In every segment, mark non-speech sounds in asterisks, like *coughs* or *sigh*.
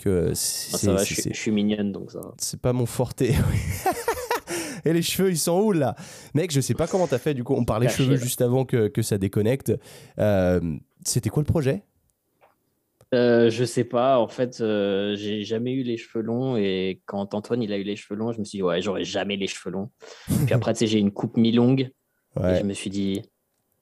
que Ah, ça va, je, suis- je suis mignonne donc ça c'est pas mon forte. *laughs* Et les cheveux, ils sont où là Mec, je sais pas comment t'as fait. Du coup, on parlait Caché, cheveux là. juste avant que, que ça déconnecte. Euh, C'était quoi le projet? Euh, je sais pas, en fait, euh, j'ai jamais eu les cheveux longs et quand Antoine il a eu les cheveux longs, je me suis dit ouais, j'aurais jamais les cheveux longs. *laughs* Puis après, tu sais, j'ai une coupe mi-longue et je me suis dit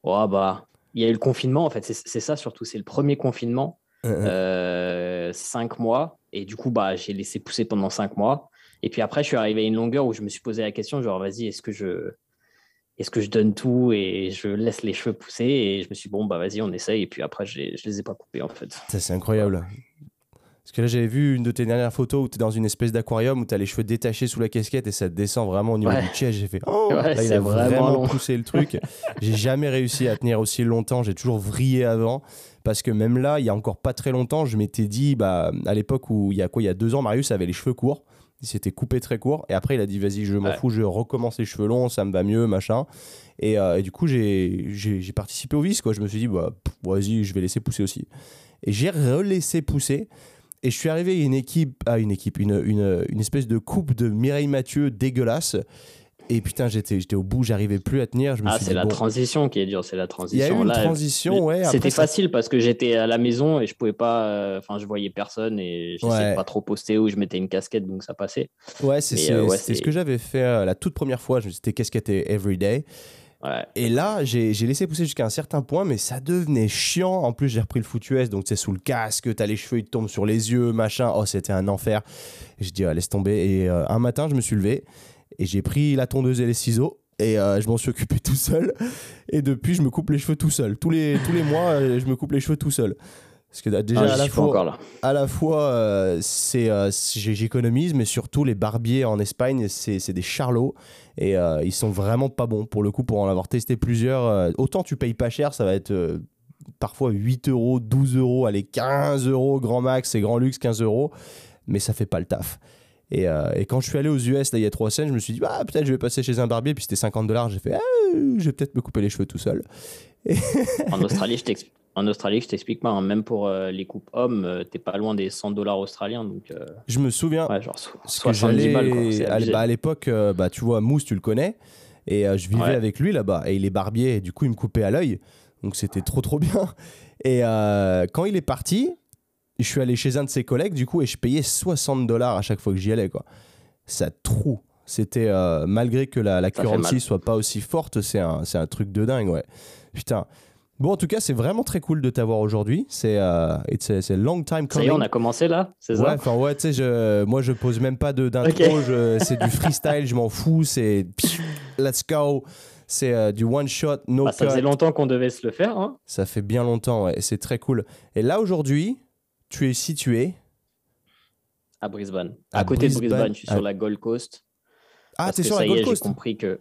oh bah, il y a eu le confinement en fait, c'est ça surtout, c'est le premier confinement, Euh, euh. euh, cinq mois et du coup bah j'ai laissé pousser pendant cinq mois et puis après je suis arrivé à une longueur où je me suis posé la question genre vas-y est-ce que je est-ce que je donne tout et je laisse les cheveux pousser? Et je me suis dit, bon bah vas-y on essaye et puis après je les, ai pas coupés en fait. Ça, c'est incroyable. Parce que là, j'avais vu une de tes dernières photos où tu es dans une espèce d'aquarium où tu as les cheveux détachés sous la casquette et ça te descend vraiment au niveau Ouais. du chest. J'ai fait Oh Ouais, Là, il a vraiment poussé le truc. *laughs* J'ai jamais réussi à tenir aussi longtemps. J'ai toujours vrillé avant. Parce que même là, il y a encore pas très longtemps, je m'étais dit, bah, à l'époque où il y a quoi, il y a deux ans, Marius avait les cheveux courts. Il s'était coupé très court. Et après, il a dit, vas-y, je m'en Ouais. fous, je recommence les cheveux longs, ça me va mieux, machin. Et, euh, et du coup, j'ai participé au vice, quoi. Je me suis dit, bah, vas-y, je vais laisser pousser aussi. Et j'ai relaissé pousser. Et je suis arrivé à une équipe, à une équipe, une, une, une espèce de coupe de Mireille Mathieu dégueulasse. Et putain, j'étais j'étais au bout, j'arrivais plus à tenir. Je me Ah c'est la bon, transition qui est dure, c'est la il y a transition. eu une Là, transition, ouais. C'était ça- facile parce que j'étais à la maison et je pouvais pas, euh, enfin je voyais personne et j'essayais Ouais. de pas trop poster ou je mettais une casquette donc ça passait. Ouais, c'est euh, ouais, ce que j'avais fait euh, la toute première fois. Je me C'était casquetté everyday. Ouais. Et là, j'ai laissé pousser jusqu'à un certain point, mais ça devenait chiant. En plus, j'ai repris le foot US, donc c'est sous le casque, t'as les cheveux, ils te tombent sur les yeux, machin. Oh, c'était un enfer. J'ai dit, ah, laisse tomber. Et euh, un matin, je me suis levé et j'ai pris la tondeuse et les ciseaux. Et euh, je m'en suis occupé *laughs* tout seul. Et depuis, je me coupe les cheveux tout seul. Tous les, tous les mois, euh, je me coupe les cheveux tout seul. Parce que déjà, Ah, à la fois, encore là. à la fois, euh, c'est, euh, c'est- j'économise, mais surtout les barbiers en Espagne, c'est, c'est des charlots et ils sont vraiment pas bons. Pour le coup, pour en avoir testé plusieurs, autant tu payes pas cher, ça va être parfois 8 euros, 12 euros, allez 15 euros grand max et grand luxe 15 euros, mais ça fait pas le taf. Et, euh, et quand je suis allé aux US là, il y a trois semaines, je me suis dit, bah, peut-être je vais passer chez un barbier, puis c'était 50 dollars. J'ai fait, ah, je vais peut-être me couper les cheveux tout seul. *laughs* En Australie, je t'explique. En Australie, je t'explique pas, hein, même pour euh, les coupes hommes, euh, t'es pas loin des 100 dollars australiens, donc euh, Je me souviens, ouais, genre so- Parce que 70 j'allais balles. quoi, c'est à l'é- abusé. bah, à l'époque, bah, tu vois, Mousse, tu le connais. Et je vivais Ouais. avec lui là-bas. Et il est barbier. Et du coup, il me coupait à l'œil. Donc c'était trop, trop bien. Et euh, quand il est parti, je suis allé chez un de ses collègues, du coup, et je payais 60 dollars à chaque fois que j'y allais. Quoi. Ça trou. C'était, euh, malgré que la, la currency soit pas aussi forte, c'est un, c'est un truc de dingue, ouais. Putain. Bon, en tout cas, c'est vraiment très cool de t'avoir aujourd'hui. C'est euh, c'est long time Ça y coming. est, on a commencé là, c'est Ouais, ça enfin ouais, tu sais, je, moi je pose même pas de- d'intro, Ok. je- c'est du freestyle, je m'en fous, c'est *laughs* let's go, c'est euh, du one shot, no Bah, Ça cut. faisait longtemps qu'on devait se le faire. Hein Ça fait bien longtemps, ouais, et c'est très cool. Et là aujourd'hui, tu es situé. à Brisbane. À À, côté Brisbane. de Brisbane, je suis Ah. sur la Gold Coast. Ah, t'es sur ça la y Gold est, j'ai Coast. compris que.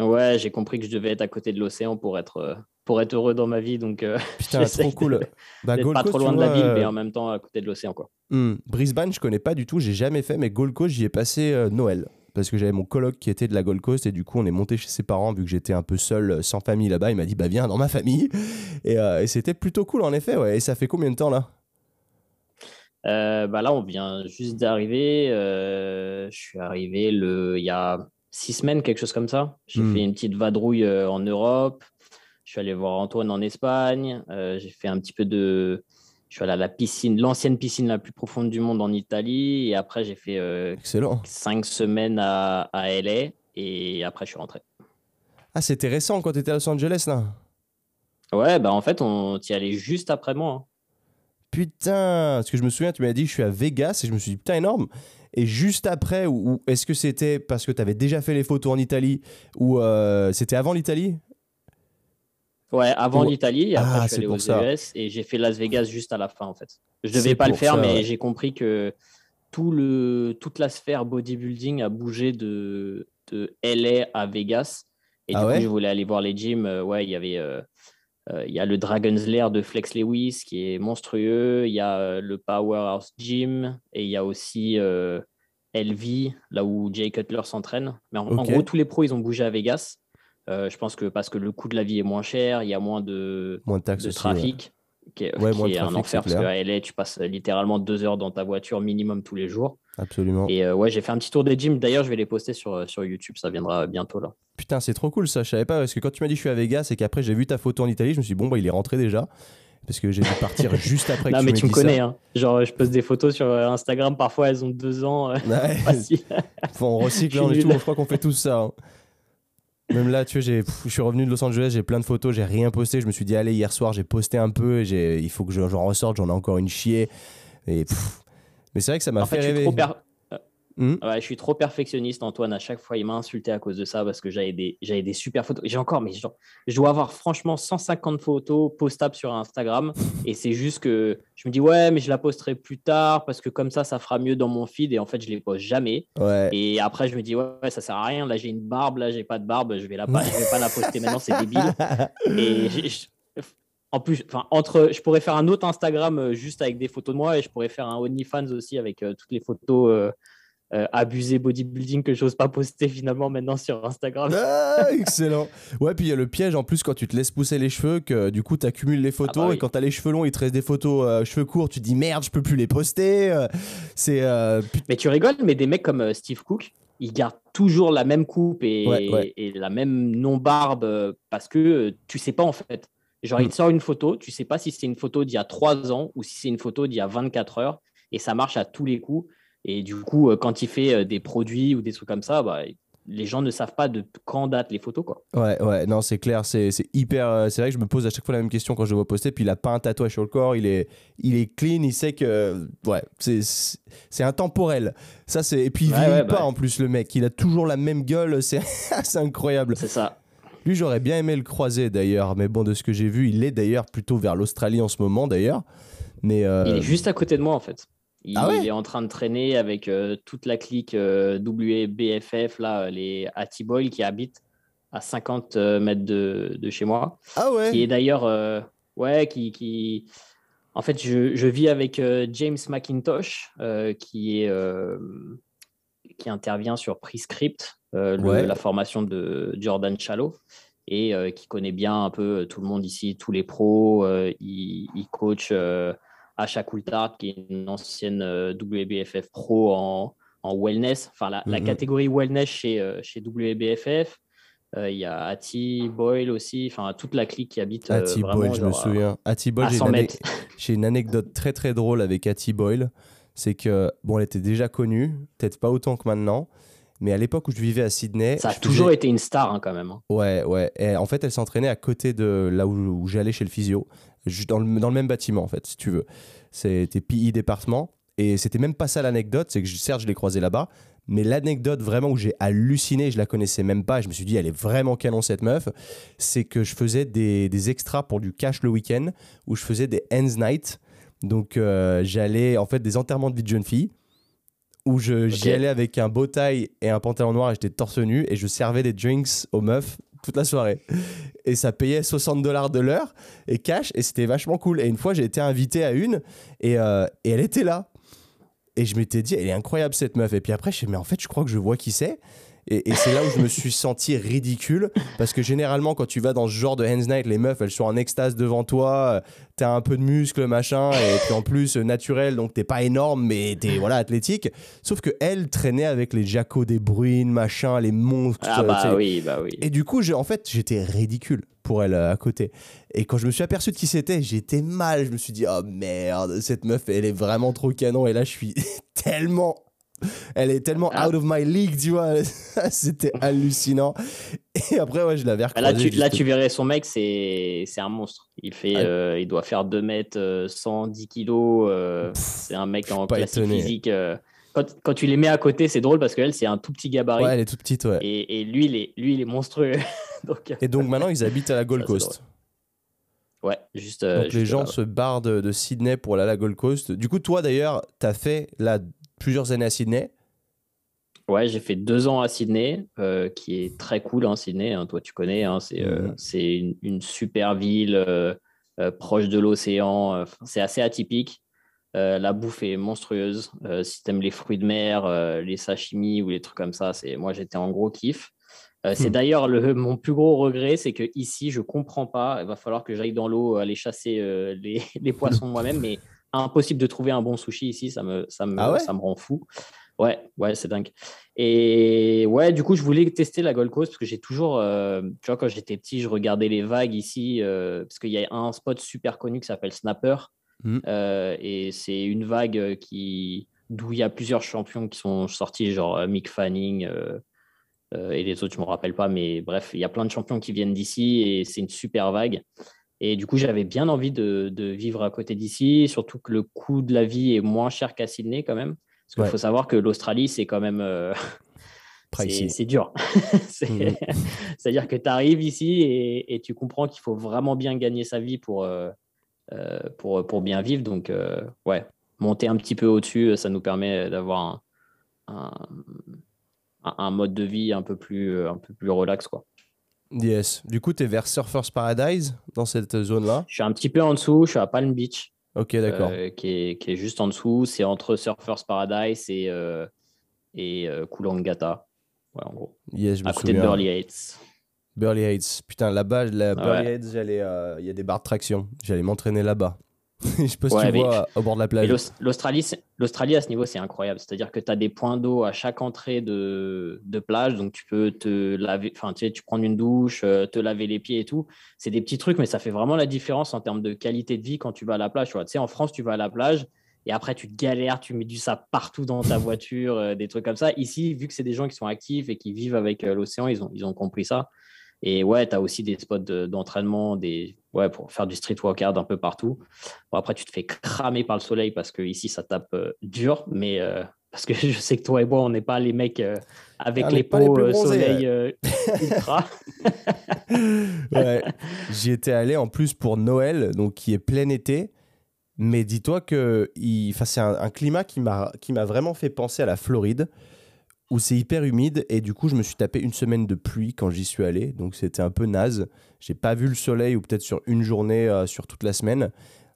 Ouais, j'ai compris que je devais être à côté de l'océan pour être, euh, pour être heureux dans ma vie. Donc, euh, *laughs* Putain, trop cool. Bah, Gold pas Coast, trop loin de la ville, euh, mais en même temps à côté de l'océan. quoi. hmm, Brisbane, je connais pas du tout, j'ai jamais fait, mais Gold Coast, j'y ai passé euh, Noël. Parce que j'avais mon coloc qui était de la Gold Coast et du coup on est monté chez ses parents vu que j'étais un peu seul euh, sans famille là-bas. Il m'a dit bah viens dans ma famille et, euh, et c'était plutôt cool en effet. Ouais. Et ça fait combien de temps là? Euh, bah là, on vient juste d'arriver. euh, je suis arrivé le... il y a six semaines, quelque chose comme ça. J'ai Hmm. fait une petite vadrouille euh, en Europe. Je suis allé voir Antoine en Espagne. Euh, j'ai fait un petit peu de. Je suis allé à la piscine, l'ancienne piscine la plus profonde du monde en Italie. Et après, j'ai fait Excellent. cinq semaines à, à LA. Et après, je suis rentré. Ah c'était récent quand t'étais à Los Angeles là? Ouais, bah en fait, on y allait juste après moi. hein. Putain, parce que je me souviens, tu m'as dit je suis à Vegas et je me suis dit putain énorme. Et juste après, ou, ou est-ce que c'était parce que tu avais déjà fait les photos en Italie ou euh, c'était avant l'Italie? Ouais, avant l'Italie, et Ah, après je c'est suis allé pour aux ça. US et j'ai fait Las Vegas juste à la fin en fait. Je devais pas le faire, ça, mais ouais. j'ai compris que tout le, toute la sphère bodybuilding a bougé de, de LA à Vegas. Et Ah du ouais? coup, je voulais aller voir les gyms. Euh, Ouais, il y avait euh, il y a le Dragon's Lair de Flex Lewis qui est monstrueux. Il y a euh, le Powerhouse Gym et il y a aussi euh, LV, là où Jay Cutler s'entraîne. Mais en, gros, tous les pros, ils ont bougé à Vegas. Euh, je pense que parce que le coût de la vie est moins cher, il y a moins de, Moins de taxes de aussi, ouais. trafic. qui est, Ouais, qui un enfer parce qu'à LA, tu passes littéralement deux heures dans ta voiture minimum tous les jours. Absolument. Et euh, ouais, j'ai fait un petit tour des gyms. D'ailleurs, je vais les poster sur, euh, sur YouTube. Ça viendra bientôt là. Putain, c'est trop cool ça. Je savais pas parce que quand tu m'as dit je suis à Vegas et qu'après j'ai vu ta photo en Italie, je me suis dit bon, bah il est rentré déjà. Parce que j'ai dû partir *laughs* juste après que Non, tu mais tu me connais. Hein. Genre, je poste des photos sur euh, Instagram. Parfois, elles ont deux ans. euh, Ouais. *laughs* on recycle, on est *laughs* tout. Je crois qu'on fait tous ça. hein. Même là, tu vois, j'ai- pff, je suis revenu de Los Angeles, j'ai plein de photos, j'ai rien posté. Je me suis dit, allez, hier soir, j'ai posté un peu. et j'ai- Il faut que je- j'en ressorte, j'en ai encore une chier. Et pff. Mais c'est vrai que ça m'a En fait, fait, je suis, rêver. trop per- Hmm? Ouais, je suis trop perfectionniste, Antoine. À chaque fois, il m'a insulté à cause de ça parce que j'avais des, j'avais des super photos. J'ai encore, mais genre, je dois avoir franchement 150 photos postables sur Instagram. *laughs* Et c'est juste que je me dis, ouais, mais je la posterai plus tard parce que comme ça, ça fera mieux dans mon feed. Et en fait, je les poste jamais. Ouais. Et après, je me dis, ouais, ça sert à rien. Là, j'ai une barbe, là, j'ai pas de barbe. Je vais, la pas, je vais pas la poster *laughs* maintenant, c'est débile. Et en plus, enfin, entre, je pourrais faire un autre Instagram euh, juste avec des photos de moi et je pourrais faire un OnlyFans aussi avec euh, toutes les photos euh, euh, abusées bodybuilding que j'ose pas poster finalement maintenant sur Instagram. Ah, excellent. Ouais, puis il y a le piège en plus quand tu te laisses pousser les cheveux, que du coup tu accumules les photos Ah bah oui. et quand t'as les cheveux longs, il te reste des photos cheveux courts, tu te dis merde, je peux plus les poster. C'est. Mais tu rigoles, mais des mecs comme Steve Cook, ils gardent toujours la même coupe et, Ouais, ouais. et la même non-barbe parce que tu sais pas en fait. Genre, il te sort une photo, tu sais pas si c'est une photo d'il y a 3 ans ou si c'est une photo d'il y a 24 heures et ça marche à tous les coups. Et du coup, euh, quand il fait euh, des produits ou des trucs comme ça, bah, les gens ne savent pas de quand datent les photos. Quoi. Ouais, ouais, non, c'est clair, c'est hyper. euh, C'est vrai que je me pose à chaque fois la même question quand je le vois poster. Puis il a pas un tatouage sur le corps, il est, il est clean, il sait que. Ouais, c'est intemporel. Ça, c'est. Et puis il Ouais, vieillit ouais, pas bah. en plus, le mec. Il a toujours la même gueule, c'est *laughs* incroyable. C'est ça. Lui, j'aurais bien aimé le croiser d'ailleurs, mais bon, de ce que j'ai vu, il est d'ailleurs plutôt vers l'Australie en ce moment d'ailleurs. Mais. euh, Il est juste à côté de moi en fait. Il, Ah ouais il est en train de traîner avec euh, toute la clique euh, WBFF, là, les Boy qui habitent à 50 euh, mètres de, de chez moi. Ah ouais Qui est d'ailleurs, ouais, qui, qui. En fait, je, je vis avec James McIntosh, qui est. qui intervient sur Prescript, le- Ouais. la formation de Jordan Chalot, et euh, qui connaît bien un peu tout le monde ici, tous les pros. euh, il, il coach euh, Asha Coulthard, qui est une ancienne euh, WBFF pro en, en wellness, enfin la, la Mhm. catégorie wellness chez, euh, chez WBFF. Euh, Il y a Hattie Boyle aussi, enfin toute la clique qui habite. euh, vraiment, Boyle, je me souviens. Hattie Boyle, j'ai une, 100 ane- mètres. j'ai une anecdote très très drôle avec Hattie Boyle. C'est que, bon, elle était déjà connue, peut-être pas autant que maintenant, mais à l'époque où je vivais à Sydney. Ça a toujours faisais- été une star hein, quand même. hein. Ouais, ouais. Et en fait, elle s'entraînait à côté de là où, où j'allais chez le physio, dans le, dans le même bâtiment, en fait, si tu veux. C'était PI département. Et c'était même pas ça l'anecdote, c'est que certes, je l'ai croisée là-bas, mais l'anecdote vraiment où j'ai halluciné, je la connaissais même pas, je me suis dit, elle est vraiment canon cette meuf, c'est que je faisais des, des extras pour du cash le week-end, où je faisais des ends night. Donc, euh, j'allais, en fait, des enterrements de vie de jeune fille, où je- j'y allais avec un beau taille et un pantalon noir et j'étais torse nu et je servais des drinks aux meufs toute la soirée. Et ça payait 60 dollars de l'heure et cash et c'était vachement cool. Et une fois, j'ai été invité à une et, euh, et elle était là. Et je m'étais dit, elle est incroyable cette meuf. Et puis après, je me suis dit, mais en fait, je crois que je vois qui c'est. Et, et c'est là où je me suis senti ridicule. Parce que généralement, quand tu vas dans ce genre de hands night, les meufs, elles sont en extase devant toi. euh, T'as un peu de muscle, machin. Et puis en plus, euh, naturel. Donc t'es pas énorme, mais t'es voilà, athlétique. Sauf que elle traînait avec les Jaco des Bruines, machin, les monstres. Ah bah oui, bah oui. et du coup, en fait, j'étais ridicule pour elle euh, à côté. Et quand je me suis aperçu de qui c'était, j'étais mal. Je me suis dit, oh merde, cette meuf, elle est vraiment trop canon. Et là, je suis *laughs* tellement. Elle est tellement Ah. out of my league, tu vois. *laughs* c'était hallucinant. Et après, ouais, je l'avais Bah recroisé. Là, tu, là, tu verrais son mec, c'est un monstre. Il, fait, Ah. euh, il doit faire 2 mètres, euh, 110 kilos. euh, c'est un mec en étonné. physique. euh. Quand, quand tu les mets à côté, c'est drôle parce qu'elle, c'est un tout petit gabarit. Ouais, elle est toute petite, ouais. Et, et lui, il est, lui, il est monstrueux. *laughs* donc, euh, Et donc maintenant, ils habitent à la Gold Ça, Coast. ouais, juste. euh, Donc les gens se barrent de, de Sydney pour aller à la Gold Coast. Du coup, toi d'ailleurs, t'as fait là plusieurs années à Sydney. Ouais, j'ai fait deux ans à Sydney, euh, qui est très cool, hein, Sydney. hein, toi, tu connais. hein, c'est euh, Mhm. c'est une, une super ville euh, proche de l'océan. c'est assez atypique. La bouffe est monstrueuse. Si tu aimes les fruits de mer, les sashimi ou les trucs comme ça, c'est moi j'étais en gros kiff. C'est Hmm. d'ailleurs le, mon plus gros regret, c'est que ici, je comprends pas. Il va falloir que j'aille dans l'eau aller chasser les, *laughs* les poissons moi-même, mais impossible de trouver un bon sushi ici. Ça me, ça me, Ah ouais ça me rend fou. Ouais, ouais, c'est dingue. Et ouais, du coup, je voulais tester la Gold Coast parce que j'ai toujours, euh, tu vois, quand j'étais petit, je regardais les vagues ici euh, parce qu'il y a un spot super connu qui s'appelle Snapper. Hmm. Euh, et c'est une vague qui d'où il y a plusieurs champions qui sont sortis, genre Mick Fanning et les autres, je ne me rappelle pas, mais bref, il y a plein de champions qui viennent d'ici et c'est une super vague. Et du coup, j'avais bien envie de, de vivre à côté d'ici, surtout que le coût de la vie est moins cher qu'à Sydney quand même. Parce qu'il Ouais. faut savoir que l'Australie, c'est quand même euh, *laughs* c'est dur. *laughs* Mhm. *laughs* C'est-à-dire que tu arrives ici et, et tu comprends qu'il faut vraiment bien gagner sa vie pour, euh, euh, pour, pour bien vivre. Donc, euh, ouais, monter un petit peu au-dessus, ça nous permet d'avoir un- un mode de vie un peu plus, un peu plus relax. Quoi. Yes. Du coup, tu es vers Surfers Paradise dans cette zone-là? Je suis un petit peu en dessous, je suis à Palm Beach, Ok, d'accord. euh, qui, est, qui est juste en dessous. C'est entre Surfers Paradise et, euh, et euh, Coolangatta. Ouais, en gros. yes, je me À côté de souviens. Burley Heights. Burley Heights. Putain, là-bas, la Ah Burley ouais. Heights, j'allais, euh, il y a des barres de traction. J'allais m'entraîner là-bas. *laughs* je sais pas si Ouais, tu vois au bord de la plage. l'Aus- l'Australie, à ce niveau, c'est incroyable. C'est-à-dire que tu as des points d'eau à chaque entrée de, de plage. Donc, tu peux te laver, enfin, tu sais, tu prends une douche, euh, te laver les pieds et tout. C'est des petits trucs, mais ça fait vraiment la différence en termes de qualité de vie quand tu vas à la plage. Tu vois, tu sais, en France, tu vas à la plage et après, tu te galères, tu mets du sable partout dans ta voiture, euh, des trucs comme ça. Ici, vu que c'est des gens qui sont actifs et qui vivent avec euh, l'océan, ils ont, ils ont compris ça. Et ouais, tu as aussi des spots de- d'entraînement, des ouais, pour faire du street workout un peu partout. Bon, après, tu te fais cramer par le soleil parce que ici, ça tape euh, dur, mais euh, *laughs* parce que je sais que toi et moi, on n'est pas les mecs euh, avec On les les peaux bronzés, soleil *laughs* ultra. *laughs* ouais. J'y étais allé en plus pour Noël, donc qui est plein été. Mais dis-toi que il... enfin, c'est un, un climat qui m'a qui m'a vraiment fait penser à la Floride, où c'est hyper humide. Et du coup, je me suis tapé une semaine de pluie quand j'y suis allé. Donc c'était un peu naze. J'ai pas vu le soleil, ou peut-être sur une journée, euh, sur toute la semaine.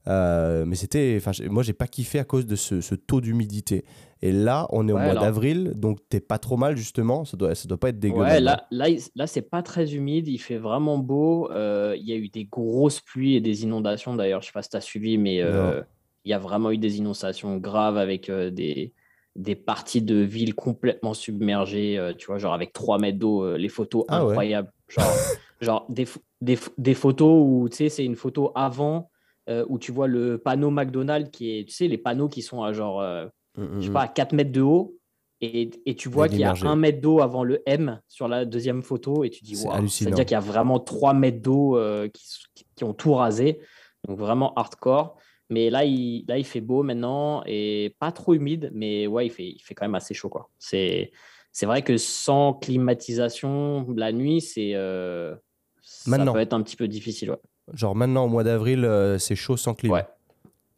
Euh, mais c'était, enfin, moi j'ai pas kiffé à cause de ce, ce taux d'humidité. Et là, on est au Ouais, mois alors- d'avril, donc t'es pas trop mal justement. Ça doit, ça doit pas être dégueulasse. Ouais, là, là, c'est pas très humide, il fait vraiment beau. Euh, Il y a eu des grosses pluies et des inondations d'ailleurs. Je sais pas si tu as suivi, mais il y a vraiment eu des inondations graves avec des, des parties de villes complètement submergées, euh, tu vois, genre avec 3 mètres d'eau, euh, les photos Ah ouais. incroyables. Genre, *laughs* genre des, des, des photos où, tu sais, c'est une photo avant euh, où tu vois le panneau McDonald's qui est, tu sais, les panneaux qui sont à genre, euh, Mm, je sais mm, pas, à 4 mètres de haut. Et, et tu vois qu'il y a un mètre d'eau avant le M sur la deuxième photo. Et tu dis, hallucinant. c'est-à-dire qu'il y a vraiment 3 mètres d'eau qui- qui ont tout rasé. Donc vraiment hardcore. Mais là il, là, il fait beau maintenant et pas trop humide. Mais ouais, il fait, il fait quand même assez chaud. quoi. C'est c'est vrai que sans climatisation, la nuit, c'est euh, ça peut être un petit peu difficile. Ouais. Genre maintenant au mois d'avril, euh, c'est chaud sans clim. Ouais.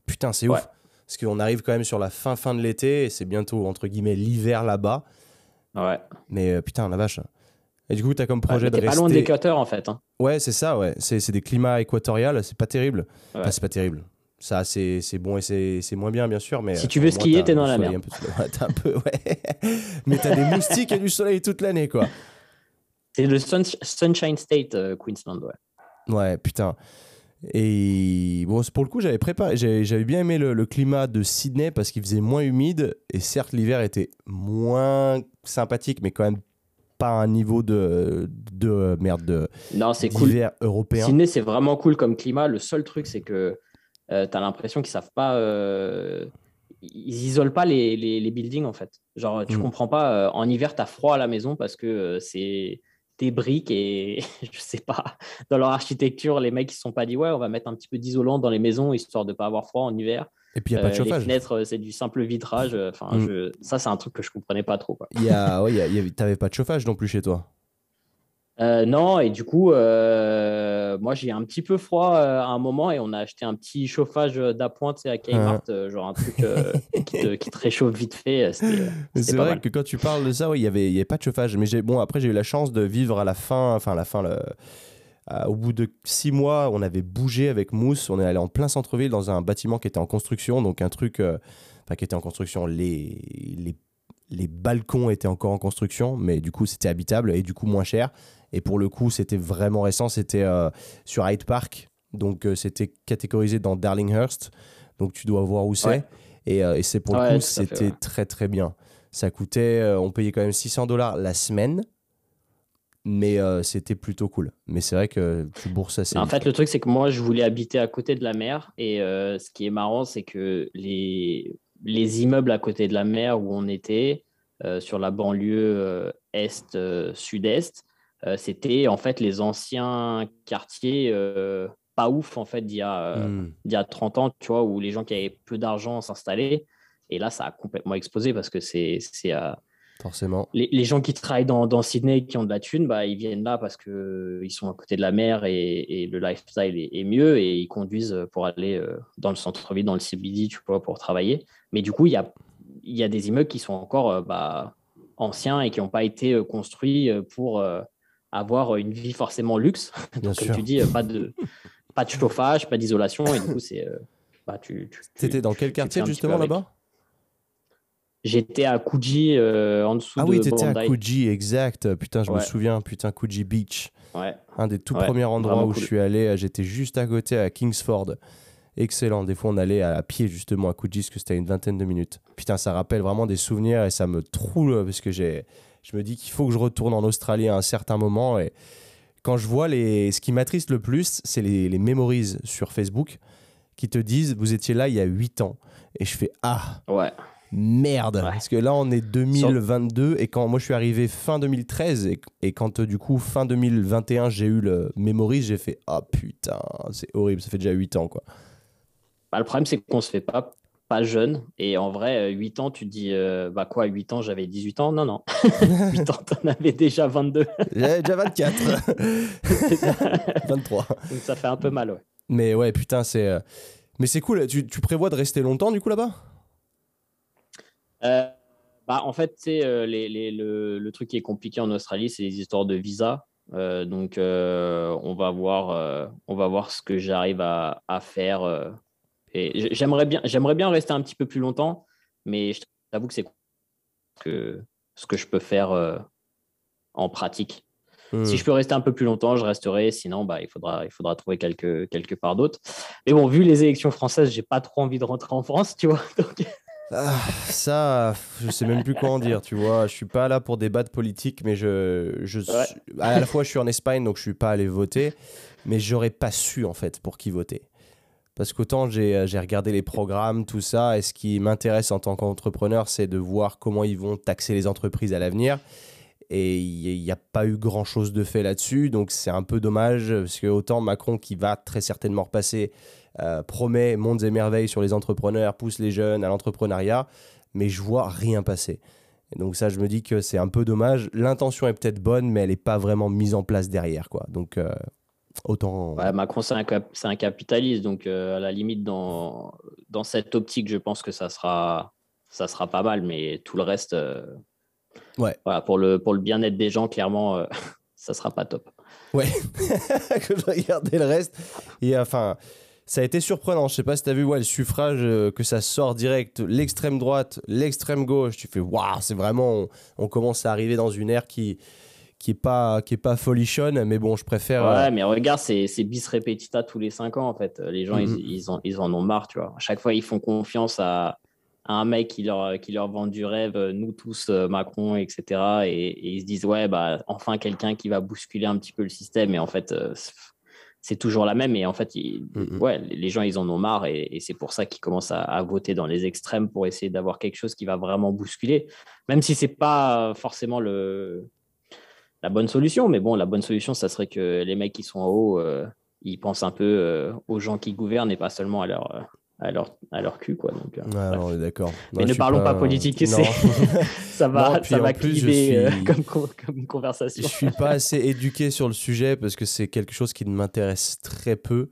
Putain, c'est Ouais. ouf. Parce qu'on arrive quand même sur la fin fin de l'été et c'est bientôt entre guillemets l'hiver là-bas. Ouais. Mais euh, putain, la vache. Et du coup, t'as comme projet Ouais, de t'es rester. pas loin de l'équateur en fait. hein. Ouais, c'est ça, ouais. C'est c'est des climats équatoriales, c'est pas terrible. Ouais. Enfin, c'est pas terrible. Ça, c'est c'est bon et c'est c'est moins bien, bien sûr. Mais Si euh, tu veux skier, t'es dans la ouais, *laughs* t'as un peu, ouais. *laughs* mais t'as des moustiques et du soleil toute l'année, quoi. C'est le Sun- Sunshine State, euh, Queensland. Ouais. Ouais, putain. Et bon, c'est- pour le coup, j'avais préparé, j'avais bien aimé le, le climat de Sydney parce qu'il faisait moins humide et certes l'hiver était moins sympathique, mais quand même pas un niveau de de merde de Non, c'est cool. européen. Sydney, c'est vraiment cool comme climat. Le seul truc, c'est que tu as l'impression qu'ils savent pas. euh, ils isolent pas les, les, les buildings, en fait. Genre, tu Mm. comprends pas. euh, en hiver, tu as froid à la maison parce que euh, c'est des briques et *laughs* je sais pas. Dans leur architecture, les mecs, ils se sont pas dit, ouais, on va mettre un petit peu d'isolant dans les maisons histoire de pas avoir froid en hiver. Et puis il y a pas de Euh, chauffage. Les fenêtres, euh, c'est du simple vitrage. euh, Enfin, Mm. je- ça, c'est un truc que je comprenais pas trop. Quoi. Il y a, ouais, il y a- il y avait- t'avais pas de chauffage non plus chez toi. Euh, non, et du coup, euh, moi j'ai un petit peu froid euh, à un moment et on a acheté un petit chauffage d'appoint à Kmart, euh, genre un truc qui, te, qui te réchauffe vite fait. C'est vrai mal. que quand tu parles de ça, ouais, il y avait, il y avait pas de chauffage. Mais bon, après j'ai eu la chance de vivre à la fin, enfin à la fin, le- au bout de six mois, on avait bougé avec Mousse. On est allé en plein centre-ville dans un bâtiment qui était en construction, donc un truc, qui était en construction. Les, les les balcons étaient encore en construction, mais du coup c'était habitable et du coup moins cher. Et pour le coup, c'était vraiment récent, c'était euh, sur Hyde Park, donc euh, c'était catégorisé dans Darlinghurst, donc tu dois voir où c'est. Et, et c'est pour le coup, c'était très très bien. Ça coûtait, on payait quand même 600 dollars la semaine mais euh, c'était plutôt cool. Mais c'est vrai que tu bourses assez. En fait, le truc, c'est que moi, je voulais habiter à côté de la mer. Et euh, ce qui est marrant, c'est que les, les immeubles à côté de la mer où on était, euh, sur la banlieue est-sud-est, c'était en fait les anciens quartiers pas ouf, en fait, d'il y, a, hmm. y a 30 ans, tu vois, où les gens qui avaient peu d'argent s'installaient. Et là, ça a complètement explosé parce que c'est Forcément. Les, gens qui travaillent dans, Sydney, qui ont de la thune, bah, ils viennent là parce qu'ils euh, sont à côté de la mer et, le lifestyle est, mieux et ils conduisent pour aller euh, dans le centre-ville, dans le CBD, tu vois, pour travailler. Mais du coup, il y a, y a des immeubles qui sont encore euh, bah, anciens et qui n'ont pas été construits pour avoir une vie forcément luxe. *laughs* Donc, comme tu dis, pas de, pas de chauffage, pas d'isolation. Et du coup, c'est. Bah, tu, tu, dans quel quartier justement là-bas? J'étais à Coogee, euh, en dessous de Ah oui, t'étais à Coogee, exact. Putain, je me souviens, putain, Coogee Beach. Ouais. Un des tout premiers endroits où je suis allé. Euh, j'étais juste à côté à Kingsford. Excellent. Des fois, on allait à pied justement à Coogee, parce que c'était une vingtaine de minutes. Putain, ça rappelle vraiment des souvenirs et ça me troule parce que j'ai, je me dis qu'il faut que je retourne en Australie à un certain moment. Et quand je vois les, ce qui m'attriste le plus, c'est les, les memories sur Facebook qui te disent vous étiez là il y a 8 ans. Et je fais ah. Ouais merde. Parce que là, on est 2022 et quand moi je suis arrivé fin 2013 et, quand euh, du coup fin 2021 j'ai eu le Memories, j'ai fait ah putain, c'est horrible, ça fait déjà 8 ans quoi. Bah, le problème c'est qu'on se fait pas pas jeune. Et en vrai 8 euh, ans tu te dis euh, bah quoi 8 ans j'avais 18 ans? Non non. *laughs* 8 ans t'en avais déjà 22 j'avais déjà 24 23 *laughs* donc ça fait un peu mal ouais. Mais ouais putain c'est mais c'est cool. Tu, tu prévois de rester longtemps du coup là-bas? Euh, bah, en fait, c'est euh, le, truc qui est compliqué en Australie, c'est les histoires de visa. Euh, donc, on, va voir, on va voir ce que j'arrive à, faire. Et j'aimerais bien, j'aimerais bien rester un petit peu plus longtemps, mais je t'avoue que c'est que ce que je peux faire en pratique. Hmm. Si je peux rester un peu plus longtemps, je resterai. Sinon, bah, il, faudra, il faudra trouver quelque, quelque part d'autre. Mais bon, vu les élections françaises, j'ai pas trop envie de rentrer en France, tu vois. *laughs* Donc... Ah, ça, je sais même plus quoi en dire, tu vois. Je suis pas là pour débattre politique, mais je, je à la fois je suis en Espagne, donc je suis pas allé voter, mais j'aurais pas su en fait pour qui voter. Parce qu'autant j'ai regardé les programmes, tout ça, et ce qui m'intéresse en tant qu'entrepreneur, c'est de voir comment ils vont taxer les entreprises à l'avenir. Et il n'y a pas eu grand chose de fait là-dessus, donc c'est un peu dommage, parce que autant Macron qui va très certainement repasser euh, promet mondes et merveilles sur les entrepreneurs, pousse les jeunes à l'entrepreneuriat, mais je vois rien passer. Donc ça, je me dis que c'est un peu dommage. L'intention est peut-être bonne, mais elle n'est pas vraiment mise en place derrière, quoi. Donc euh, autant. Macron, c'est un, un, capitaliste, donc euh, à la limite dans dans cette optique, je pense que ça sera ça sera pas mal, mais tout le reste. Ouais. Voilà, pour le, pour le bien-être des gens, clairement, *laughs* ça sera pas top. Ouais, *laughs* que je regardais le reste. Et enfin, ça a été surprenant. Je sais pas si tu as vu ouais, le suffrage, euh, que ça sort direct, l'extrême droite, l'extrême gauche. Tu fais, waouh, c'est vraiment, on, commence à arriver dans une ère qui qui est pas qui est pas folichonne, mais bon, je préfère. Ouais, euh, mais regarde, c'est bis repetita tous les cinq ans en fait. Les gens, ils, mhm. ils, en, ont marre, tu vois. À chaque fois, ils font confiance à, un mec qui leur, qui leur vend du rêve, nous tous, euh, Macron, etc. Et, ils se disent, ouais, bah, enfin, quelqu'un qui va bousculer un petit peu le système. Et en fait, c'est toujours la même. Et en fait, mm, mm. ouais, les gens, ils en ont marre. Et, c'est pour ça qu'ils commencent à, voter dans les extrêmes pour essayer d'avoir quelque chose qui va vraiment bousculer. Même si c'est pas forcément le, la bonne solution. Mais bon, la bonne solution, ça serait que les mecs qui sont en haut, euh, ils pensent un peu euh, aux gens qui gouvernent et pas seulement à leur, euh, à leur, à leur cul. Quoi. Donc, euh, on est d'accord. Mais ne parlons pas, politique, *laughs* *laughs* ça va, ça va cliver euh, *laughs* comme, comme, conversation. Je suis pas assez éduqué sur le sujet parce que c'est quelque chose qui m'intéresse très peu.